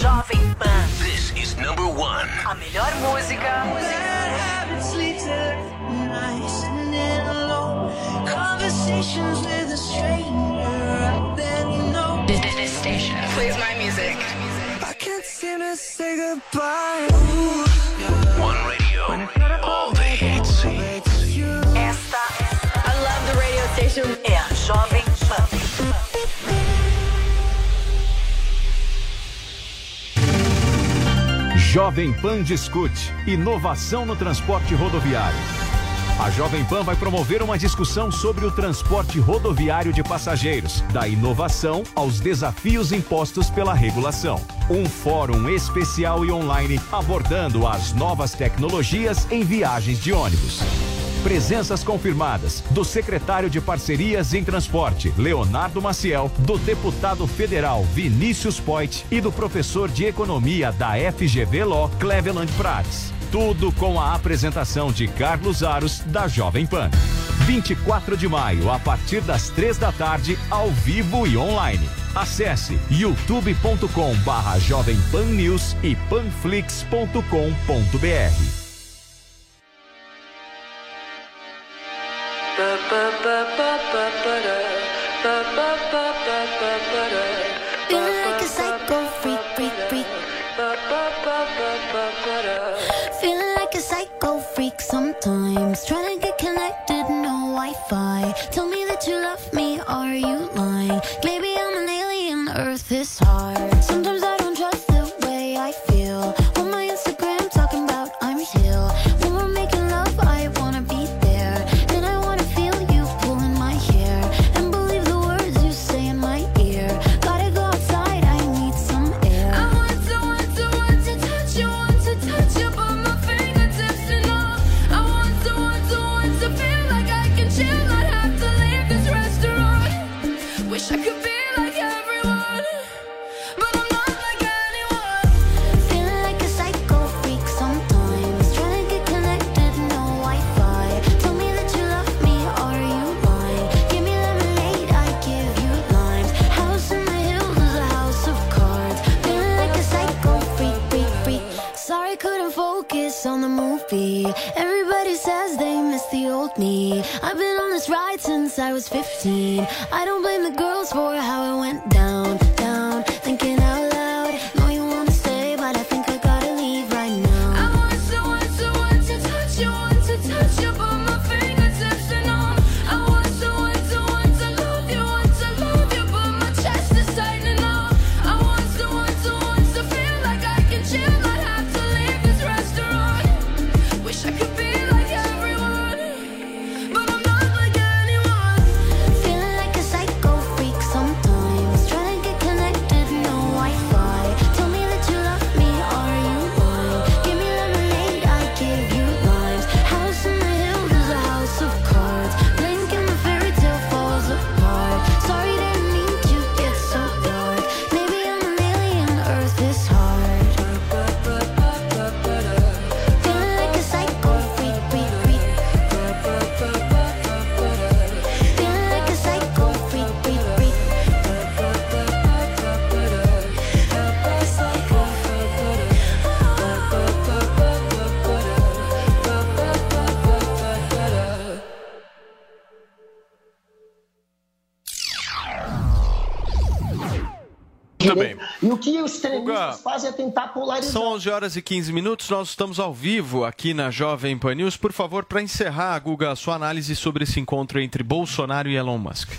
Jovem Pan. This is number one. A melhor música. Conversations with a stranger out you know. This, is this station plays my music. I can't seem to say goodbye. One radio. All the hits. Esta, I love the radio station. É a Jovem Jovem Pan discute inovação no transporte rodoviário. A Jovem Pan vai promover uma discussão sobre o transporte rodoviário de passageiros, da inovação aos desafios impostos pela regulação. Um fórum especial e online abordando as novas tecnologias em viagens de ônibus. Presenças confirmadas do secretário de Parcerias em Transporte, Leonardo Maciel, do deputado federal Vinícius Poit e do professor de Economia da FGV Law, Cleveland Prates. Tudo com a apresentação de Carlos Aros, da Jovem Pan. 24 de maio, a partir das três da tarde, ao vivo e online. Acesse youtube.com barra Jovem Pan News e panflix.com.br. Tell me that you love me, are you lying? Maybe I'm an alien, Earth is hard. On the movie. Everybody says they miss the old me. I've been on this ride since I was 15. I don't blame the girls for how it went down. Os extremistas fazem é tentar polarizar. São 11 horas e 15 minutos, nós estamos ao vivo aqui na Jovem Pan News. Por favor, para encerrar, Guga, a sua análise sobre esse encontro entre Bolsonaro e Elon Musk.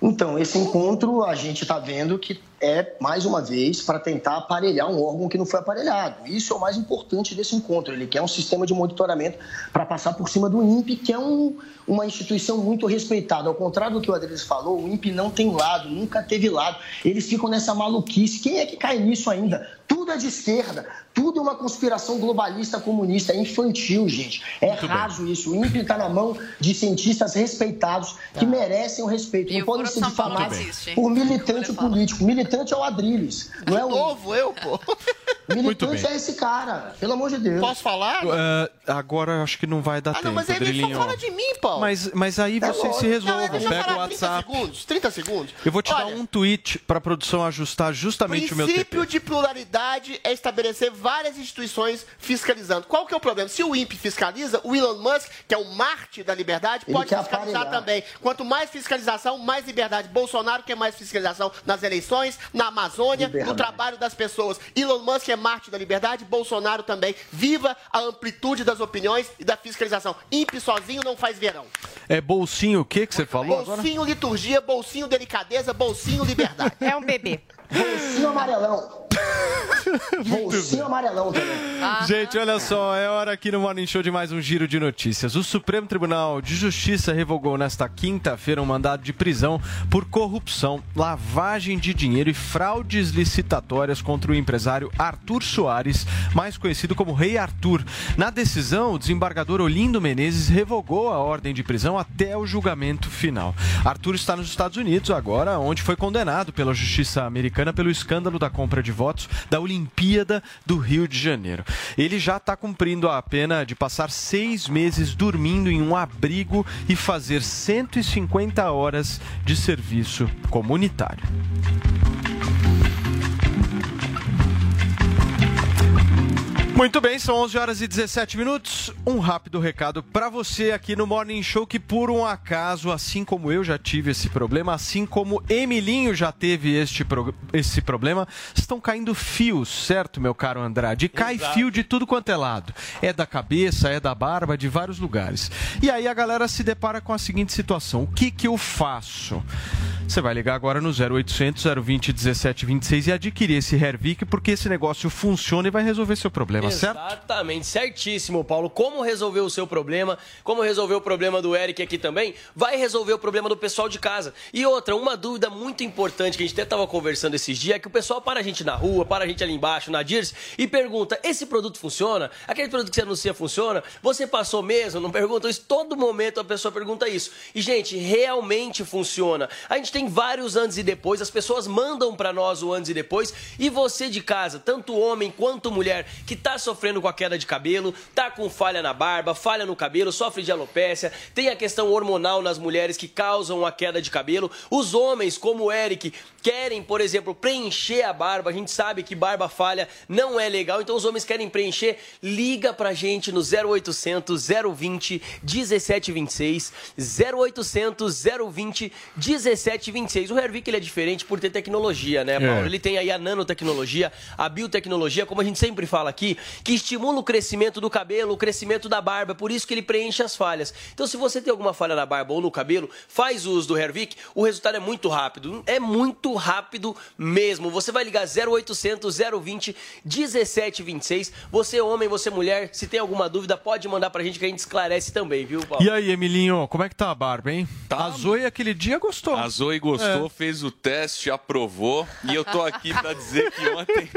Então, esse encontro a gente está vendo que é, mais uma vez, para tentar aparelhar um órgão que não foi aparelhado. Isso é o mais importante desse encontro. Ele quer um sistema de monitoramento para passar por cima do INPE, que é um, uma instituição muito respeitada. Ao contrário do que o Adriles falou, o INPE não tem lado, nunca teve lado. Eles ficam nessa maluquice. Quem é que cai nisso ainda? Tudo é de esquerda, tudo é uma conspiração globalista comunista, é infantil, gente. É raso isso. O INPE está na mão de cientistas respeitados que merecem o respeito. E não podem ser difamados por militante político. Militante é o Adriles, não é o Novo eu, pô. Militante bem. é esse cara, pelo amor de Deus. Posso falar? Eh, agora eu acho que não vai dar Ah, tempo, não, mas ele só fala de mim, Paulo. Mas, mas aí É vocês lógico. se resolvam. eu Pega o falar 30 WhatsApp. segundos, 30 segundos. Eu vou te dar Olha, um tweet para a produção ajustar justamente o meu princípio TP. de pluralidade é estabelecer várias instituições fiscalizando. Qual que é o problema? Se o INPE fiscaliza, o Elon Musk, que é o Marte da liberdade, Ele pode fiscalizar aparelhar. também. Quanto mais fiscalização, mais liberdade. Bolsonaro quer mais fiscalização nas eleições, na Amazônia, no Liberdade. trabalho das pessoas. Elon Musk é Marte da liberdade, Bolsonaro também. Viva a amplitude das opiniões e da fiscalização. INPE sozinho não faz verão. É bolsinho o que que você falou agora? Bolsinho liturgia, bolsinho delicadeza, bolsinho liberdade. É um bebê. Bolsinho amarelão. Bolsinho amarelão também. Gente, olha só, é hora aqui no Morning Show de mais um giro de notícias. O Supremo Tribunal de Justiça revogou nesta quinta-feira um mandado de prisão por corrupção, lavagem de dinheiro e fraudes licitatórias contra o empresário Arthur Soares, mais conhecido como Rei Arthur. Na decisão, o desembargador Olindo Menezes revogou a ordem de prisão até o julgamento final. Arthur está nos Estados Unidos agora, onde foi condenado pela justiça americana pelo escândalo da compra de votos da Olimpíada do Rio de Janeiro. Ele já está cumprindo a pena de passar seis meses dormindo em um abrigo e fazer 150 horas de serviço comunitário. Muito bem, são 11 horas e 17 minutos. Um rápido recado para você aqui no Morning Show que por um acaso, assim como eu já tive esse problema, assim como Emilinho já teve este pro... esse problema, estão caindo fios, certo, meu caro Andrade? Cai Exato. fio de tudo quanto é lado. É da cabeça, é da barba, de vários lugares. E aí a galera se depara com a seguinte situação: o que que eu faço? Você vai ligar agora no 0800 020 1726 e adquirir esse Hervik porque esse negócio funciona e vai resolver seu problema, certo? Exatamente, certíssimo, Paulo. Como resolver o seu problema, como resolver o problema do Eric aqui também, vai resolver o problema do pessoal de casa. E outra, uma dúvida muito importante que a gente até estava conversando esses dias é que o pessoal para a gente na rua, para a gente ali embaixo, na Dirce, e pergunta: esse produto funciona? Aquele produto que você anuncia funciona? Você passou mesmo? Não perguntam isso? Todo momento a pessoa pergunta isso. E, gente, realmente funciona. A gente tem vários antes e depois, as pessoas mandam para nós o antes e depois, e você de casa, tanto homem quanto mulher, que tá sofrendo com a queda de cabelo, tá com falha na barba, falha no cabelo, sofre de alopécia, tem a questão hormonal nas mulheres que causam a queda de cabelo. Os homens, como o Eric, querem, por exemplo, preencher a barba. A gente sabe que barba falha não é legal, então os homens querem preencher. Liga pra gente no 0800 020 1726 0800 020 1726. O Hervik ele é diferente por ter tecnologia, né, Paulo? É. Ele tem aí a nanotecnologia, a biotecnologia, como a gente sempre fala aqui, que estimula o crescimento do cabelo, o crescimento da barba, por isso que ele preenche as falhas. Então, se você tem alguma falha na barba ou no cabelo, faz uso do Hervik, o resultado é muito rápido. É muito rápido mesmo. Você vai ligar 0800 020 1726. Você, homem, você, mulher, se tem alguma dúvida, pode mandar pra gente que a gente esclarece também, viu, Paulo? E aí, Emilinho, como é que tá a barba, hein? A Zoe aquele dia gostou. A Zoe gostou, É. fez o teste, aprovou. E eu tô aqui pra dizer que ontem,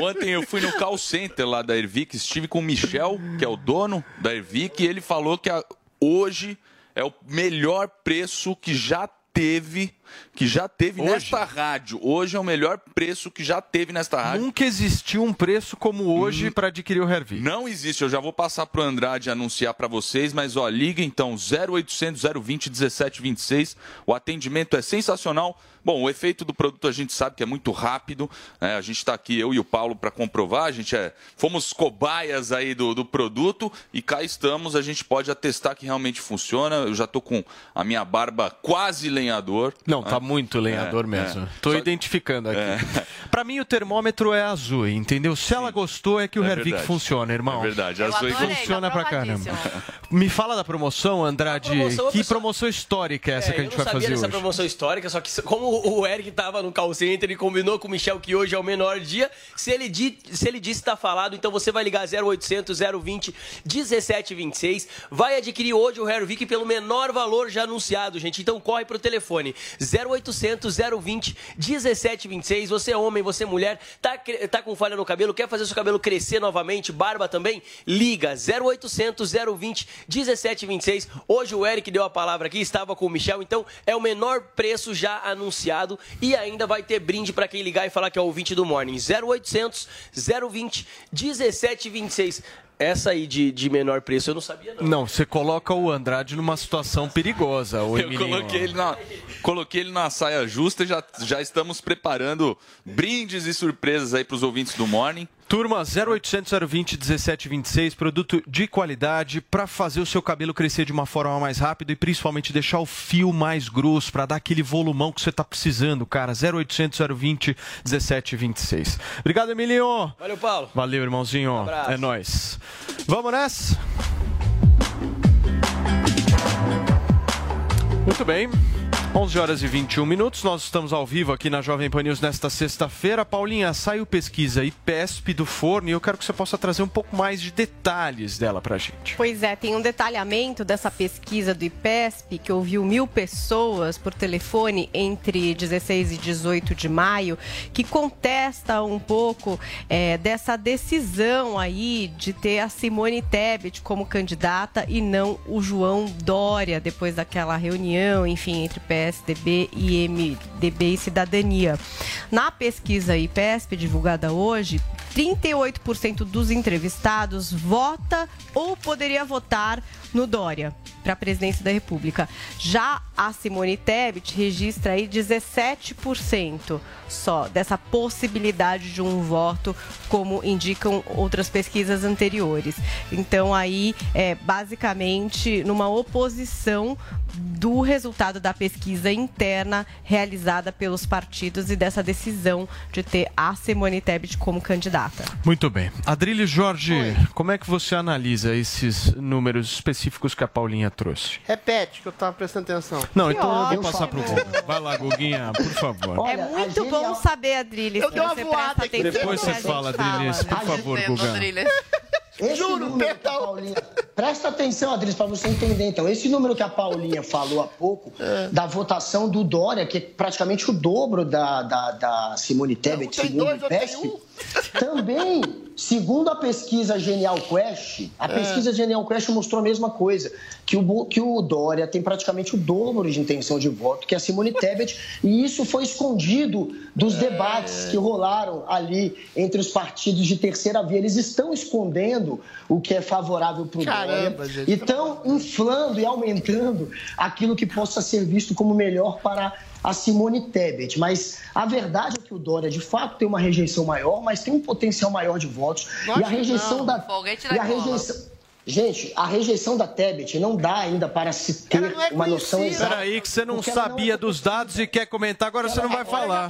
ontem eu fui no call center lá da Ervic, estive com o Michel, que é o dono da Ervic, e ele falou que a- hoje é o melhor preço que já teve, que já teve Hoje? nesta rádio. Hoje é o melhor preço que já teve nesta rádio. Nunca existiu um preço como hoje para adquirir o Hervik. Não existe, eu já vou passar pro Andrade anunciar para vocês, mas ó, liga então 0800 020 1726. O atendimento é sensacional. Bom, o efeito do produto a gente sabe que é muito rápido. né? A gente está aqui, eu e o Paulo, para comprovar. A gente é, fomos cobaias aí do, do produto e cá estamos. A gente pode atestar que realmente funciona. Eu já tô com a minha barba quase lenhador. Não, tá né? muito lenhador É, mesmo. é. Tô Só- identificando aqui. Pra mim, o termômetro é azul, entendeu? Se ela gostou, é que o É Hervik funciona, irmão. É verdade, a Eu Zoe adorei, tá funciona pra caramba. Me fala da promoção, Andrade. promoção, que pessoal- promoção histórica é essa É, que a eu gente não vai sabia fazer dessa hoje? promoção histórica, só que como o Eric tava no call center, ele combinou com o Michel que hoje é o menor dia. Se ele, di- se ele disse tá falado, então você vai ligar 0800 020 1726. Vai adquirir hoje o Hervik pelo menor valor já anunciado, gente. Então corre pro telefone 0800 020 1726. Você é homem, você é mulher, tá, tá com falha no cabelo, quer fazer seu cabelo crescer novamente, barba também? Liga 0800 020 1726. Hoje o Eric deu a palavra aqui, estava com o Michel, então é o menor preço já anunciado e ainda vai ter brinde para quem ligar e falar que é o ouvinte do Morning. 0800 020 1726. Essa aí de, de menor preço eu não sabia não. Não, você coloca o Andrade numa situação perigosa, o Eu Emilinho. coloquei ele, na, coloquei ele na saia justa e já, já estamos preparando brindes e surpresas aí para os ouvintes do Morning. Turma, 0800 020 1726, produto de qualidade para fazer o seu cabelo crescer de uma forma mais rápida e principalmente deixar o fio mais grosso, para dar aquele volumão que você tá precisando, cara. 0800 020 1726. Obrigado, Emilinho. Valeu, Paulo. Valeu, irmãozinho. abraço. É nóis. Vamos nessa? Muito bem. 11 horas e 21 minutos, nós estamos ao vivo aqui na Jovem Pan News nesta sexta-feira. Paulinha, saiu pesquisa IPESP do forno e eu quero que você possa trazer um pouco mais de detalhes dela pra gente. Pois é, tem um detalhamento dessa pesquisa do IPESP que ouviu mil pessoas por telefone entre 16 e 18 de maio, que contesta um pouco é, dessa decisão aí de ter a Simone Tebet como candidata e não o João Dória, depois daquela reunião, enfim, entre PSDB e MDB e Cidadania. Na pesquisa IPESP divulgada hoje, 38% dos entrevistados vota ou poderia votar no Dória para a presidência da República. Já a Simone Tebet registra aí 17% só dessa possibilidade de um voto, como indicam outras pesquisas anteriores. Então aí é basicamente numa oposição do resultado da pesquisa interna realizada pelos partidos e dessa decisão de ter a Simone Tebet como candidata. Muito bem. Adrilho Jorge, como é que você analisa esses números específicos que a Paulinha trouxe? Repete, que eu tava prestando atenção. Não, então eu vou passar pro Guga. Vai lá, Guguinha, por favor. é muito bom saber, Adriles, Eu que dei uma você voada presta aqui. atenção Depois que você fala. Adriles, por favor, Guga. Esse Juro, que Paulinha... Presta atenção, Adriles, para você entender. Então, esse número que a Paulinha falou há pouco, É. da votação do Dória, que é praticamente o dobro da, da, da Simone Tebet, tem segundo dois, o IPESP, também, segundo a pesquisa Genial Quest, a É. pesquisa Genial Quest mostrou a mesma coisa, que o, que o Dória tem praticamente o dobro de intenção de voto que a Simone Tebet, e isso foi escondido dos É. debates que rolaram ali entre os partidos de terceira via. Eles estão escondendo o que é favorável para o Dória gente. e estão inflando e aumentando aquilo que possa ser visto como melhor para a Simone Tebet. Mas a verdade é que o Dória, de fato, tem uma rejeição maior, mas tem um potencial maior de votos. Lógico e a rejeição não. da. Foguete na e a rejeição. Gente, a rejeição da Tebet não dá ainda para se ter é uma noção exata. Peraí, que você não ela sabia dos dados e quer comentar, agora você não vai falar.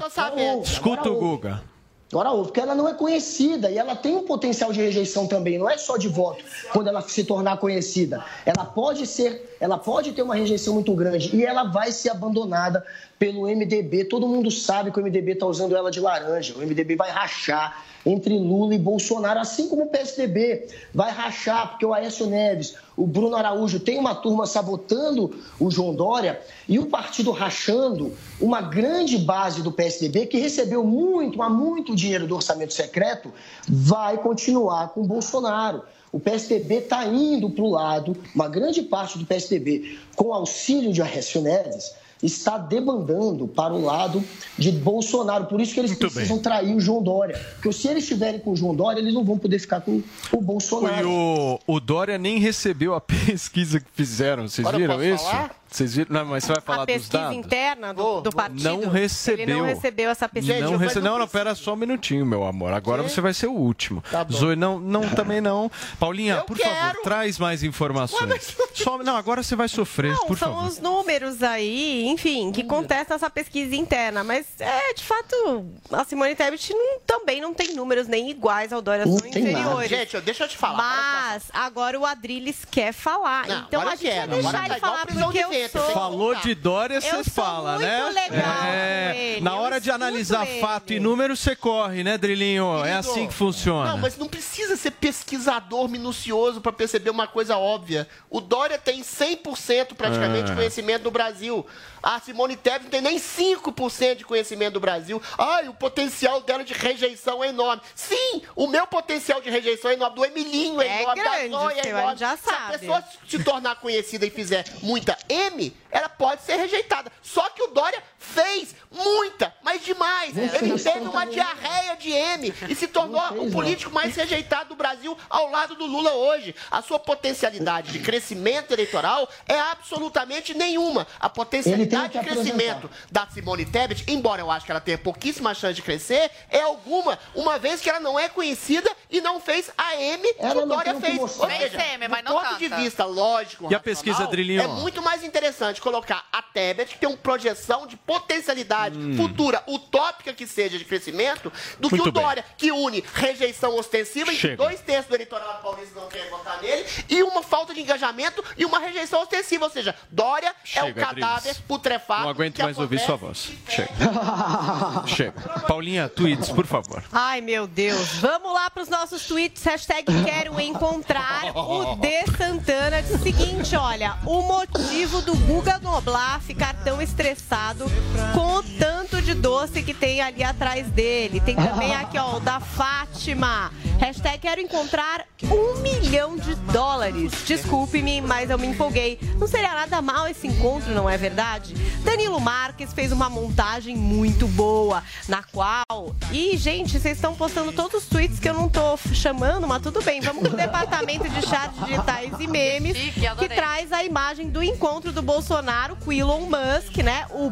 Escuta o Guga. Agora ouve, porque ela não é conhecida e ela tem um potencial de rejeição também, não é só de voto quando ela se tornar conhecida. Ela pode ser, ela pode ter uma rejeição muito grande e ela vai ser abandonada pelo MDB. Todo mundo sabe que o MDB está usando ela de laranja. O MDB vai rachar entre Lula e Bolsonaro, assim como o PSDB vai rachar, porque o Aécio Neves, o Bruno Araújo tem uma turma sabotando o João Dória e o partido rachando uma grande base do PSDB que recebeu muito, mas muito dinheiro do orçamento secreto, vai continuar com o Bolsonaro. O PSDB está indo para o lado, uma grande parte do PSDB, com auxílio de Aécio Neves, está debandando para o lado de Bolsonaro. Por isso que eles precisam trair o João Dória. Porque se eles estiverem com o João Dória, eles não vão poder ficar com o Bolsonaro. E o, o Dória nem recebeu a pesquisa que fizeram. Vocês Agora viram isso? falar? Vocês viram? Não, mas você vai falar a dos pesquisa dados? interna do, do partido. Não recebeu. Ele não recebeu essa pesquisa. Não, rece... não, não, pera só um minutinho, meu amor. Agora você vai ser o último. Tá bom. Zoe, não, não, também não. Paulinha, por favor, quero. traz mais informações. Só, não, agora você vai sofrer, Não, por são favor. os números aí, enfim, que contestam essa pesquisa interna. Mas, é, de fato, a Simone Tebet não- também não tem números nem iguais ao Dória, são inferiores. Gente, deixa eu te falar. Mas agora o Adrilles quer falar. Não, então a gente quero, vai deixar ele falar porque eu sou... Falou de Dória, Eu você fala, muito né? legal É, Na eu hora de escuto analisar ele. fato e número, você corre, né, Drilinho? é Querido, assim que funciona. Não, mas não precisa ser pesquisador minucioso para perceber uma coisa óbvia. O Dória tem 100% praticamente de É. conhecimento do Brasil. A Simone Tebet não tem nem 5% de conhecimento do Brasil. Ai, o potencial dela de rejeição é enorme. Sim, o meu potencial de rejeição é enorme. Do Emilinho é, É enorme. grande, da Zoe é enorme. a já Se a sabe. pessoa se tornar conhecida e fizer muita M, ela pode ser rejeitada. Só que o Dória fez muita, mas demais. Ele teve uma diarreia de M e se tornou fez, o não. político mais rejeitado do Brasil ao lado do Lula hoje. A sua potencialidade de crescimento eleitoral é absolutamente nenhuma. A potencialidade de que crescimento da Simone Tebet, embora eu acho que ela tenha pouquíssima chance de crescer, é alguma, uma vez que ela não é conhecida e não fez a M que Ela o Dória tem o que fez. Ou seja, M, mas do não ponto de vista lógico, E a pesquisa, Drilinho? É muito mais interessante colocar a Tebet, que tem uma projeção de potencialidade Hum. futura, utópica que seja de crescimento, do que Muito o bem. Dória, que une rejeição ostensiva, em que Chega. dois terços do eleitorado paulista não querem votar nele, e uma falta de engajamento e uma rejeição ostensiva. Ou seja, Dória é Chega, um cadáver Adriles. putrefado. Não aguento que mais ouvir sua voz. Chega. Chega. Paulinha, tweets, por favor. Ai, meu Deus. Vamos lá para os nossos tweets. Hashtag quero encontrar o D Santana. Diz o seguinte, olha, o motivo do Guga Noblar ficar tão estressado com o tanto de doce que tem ali atrás dele. Tem também aqui, ó, o da Fátima. Hashtag quero encontrar um milhão de dólares. Desculpe-me, mas eu me empolguei. Não seria nada mal esse encontro, não é verdade? Danilo Marques fez uma montagem muito boa, na qual. E, gente, vocês estão postando todos os tweets que eu não tô chamando, mas tudo bem. Vamos pro departamento de chats digitais e memes, que traz a imagem do encontro do Bolsonaro com Elon Musk, né? O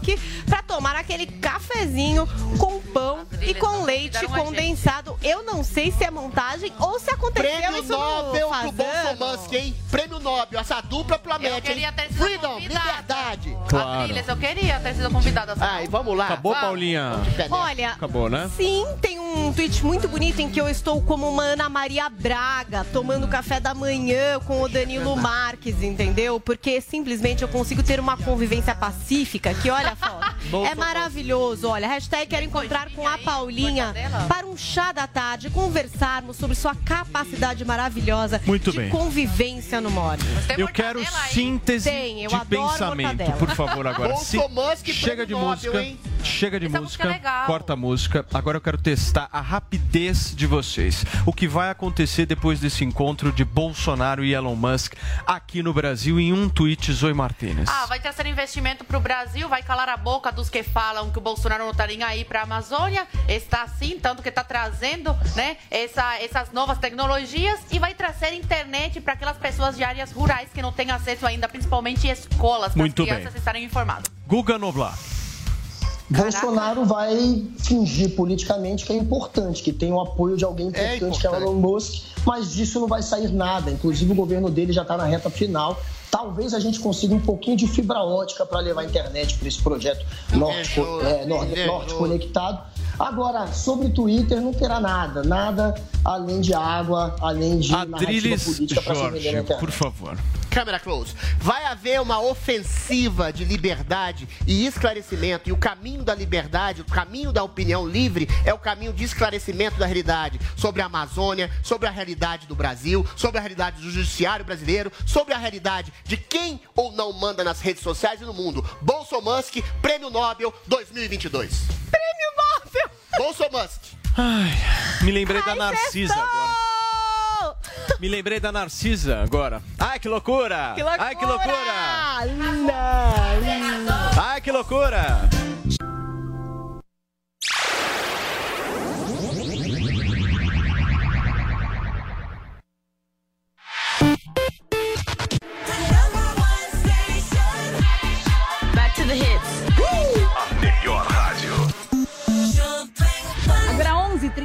Bolsomusk, pra tomar aquele cafezinho com pão e com leite condensado. Eu não sei se é montagem ou se aconteceu Prêmio isso no Nobel pro Fazano. Bolsonaro, hein? Prêmio Nobel, essa dupla promete, queria hein? ter sido Freedom, convidada. liberdade. Claro. Adriles, eu queria ter sido convidada. Ai, vamos lá. Acabou, Vamos. Paulinha? Olha, Acabou, né? Sim, tem um tweet muito bonito em que eu estou como uma Ana Maria Braga, tomando café da manhã com o Danilo Marques, entendeu? Porque simplesmente eu consigo ter uma convivência pacífica que, olha só, é maravilhoso. Olha, hashtag quero encontrar com a Paulinha para um chá da tarde, conversarmos sobre sua capacidade maravilhosa Muito de bem. convivência no Morning. Eu quero síntese Tem, eu de adoro pensamento, mortadela. por favor, agora. Bolsomusk, Chega de música. Hein? Chega de Essa música. música é. Corta a música. Agora eu quero testar a rapidez de vocês. O que vai acontecer depois desse encontro de Bolsonaro e Elon Musk aqui no Brasil em um tweet, Zoe Martinez. Ah, vai trazer investimento para o Brasil, vai calar a boca dos que falam que o Bolsonaro não está nem aí para a Amazônia. Está sim, tanto que está trazendo né, essa- essas novas tecnologias e vai trazer internet para aquelas pessoas de áreas rurais que não têm acesso ainda, principalmente escolas, para as crianças bem. estarem informadas. Guga Noblar. Bolsonaro vai fingir politicamente que é importante, que tem o apoio de alguém importante, que é o Elon Musk, mas disso não vai sair nada. Inclusive, o governo dele já está na reta final. Talvez a gente consiga um pouquinho de fibra ótica para levar a internet para esse projeto norte, é, norte, norte conectado. Agora, sobre Twitter, não terá nada. Nada além de água, além de narrativa Adriles Jorge, por favor. Câmera close. Vai haver uma ofensiva de liberdade e esclarecimento. E o caminho da liberdade, o caminho da opinião livre, é o caminho de esclarecimento da realidade sobre a Amazônia, sobre a realidade do Brasil, sobre a realidade do judiciário brasileiro, sobre a realidade de quem ou não manda nas redes sociais e no mundo. Bolsomusk, Prêmio Nobel 2022. Prêmio Nobel! Bolsomusk. Ai, me lembrei da Narcisa agora. Me lembrei da Narcisa agora. Ai, que loucura! Que loucura! Ai, que loucura! Linda. Ai, que loucura!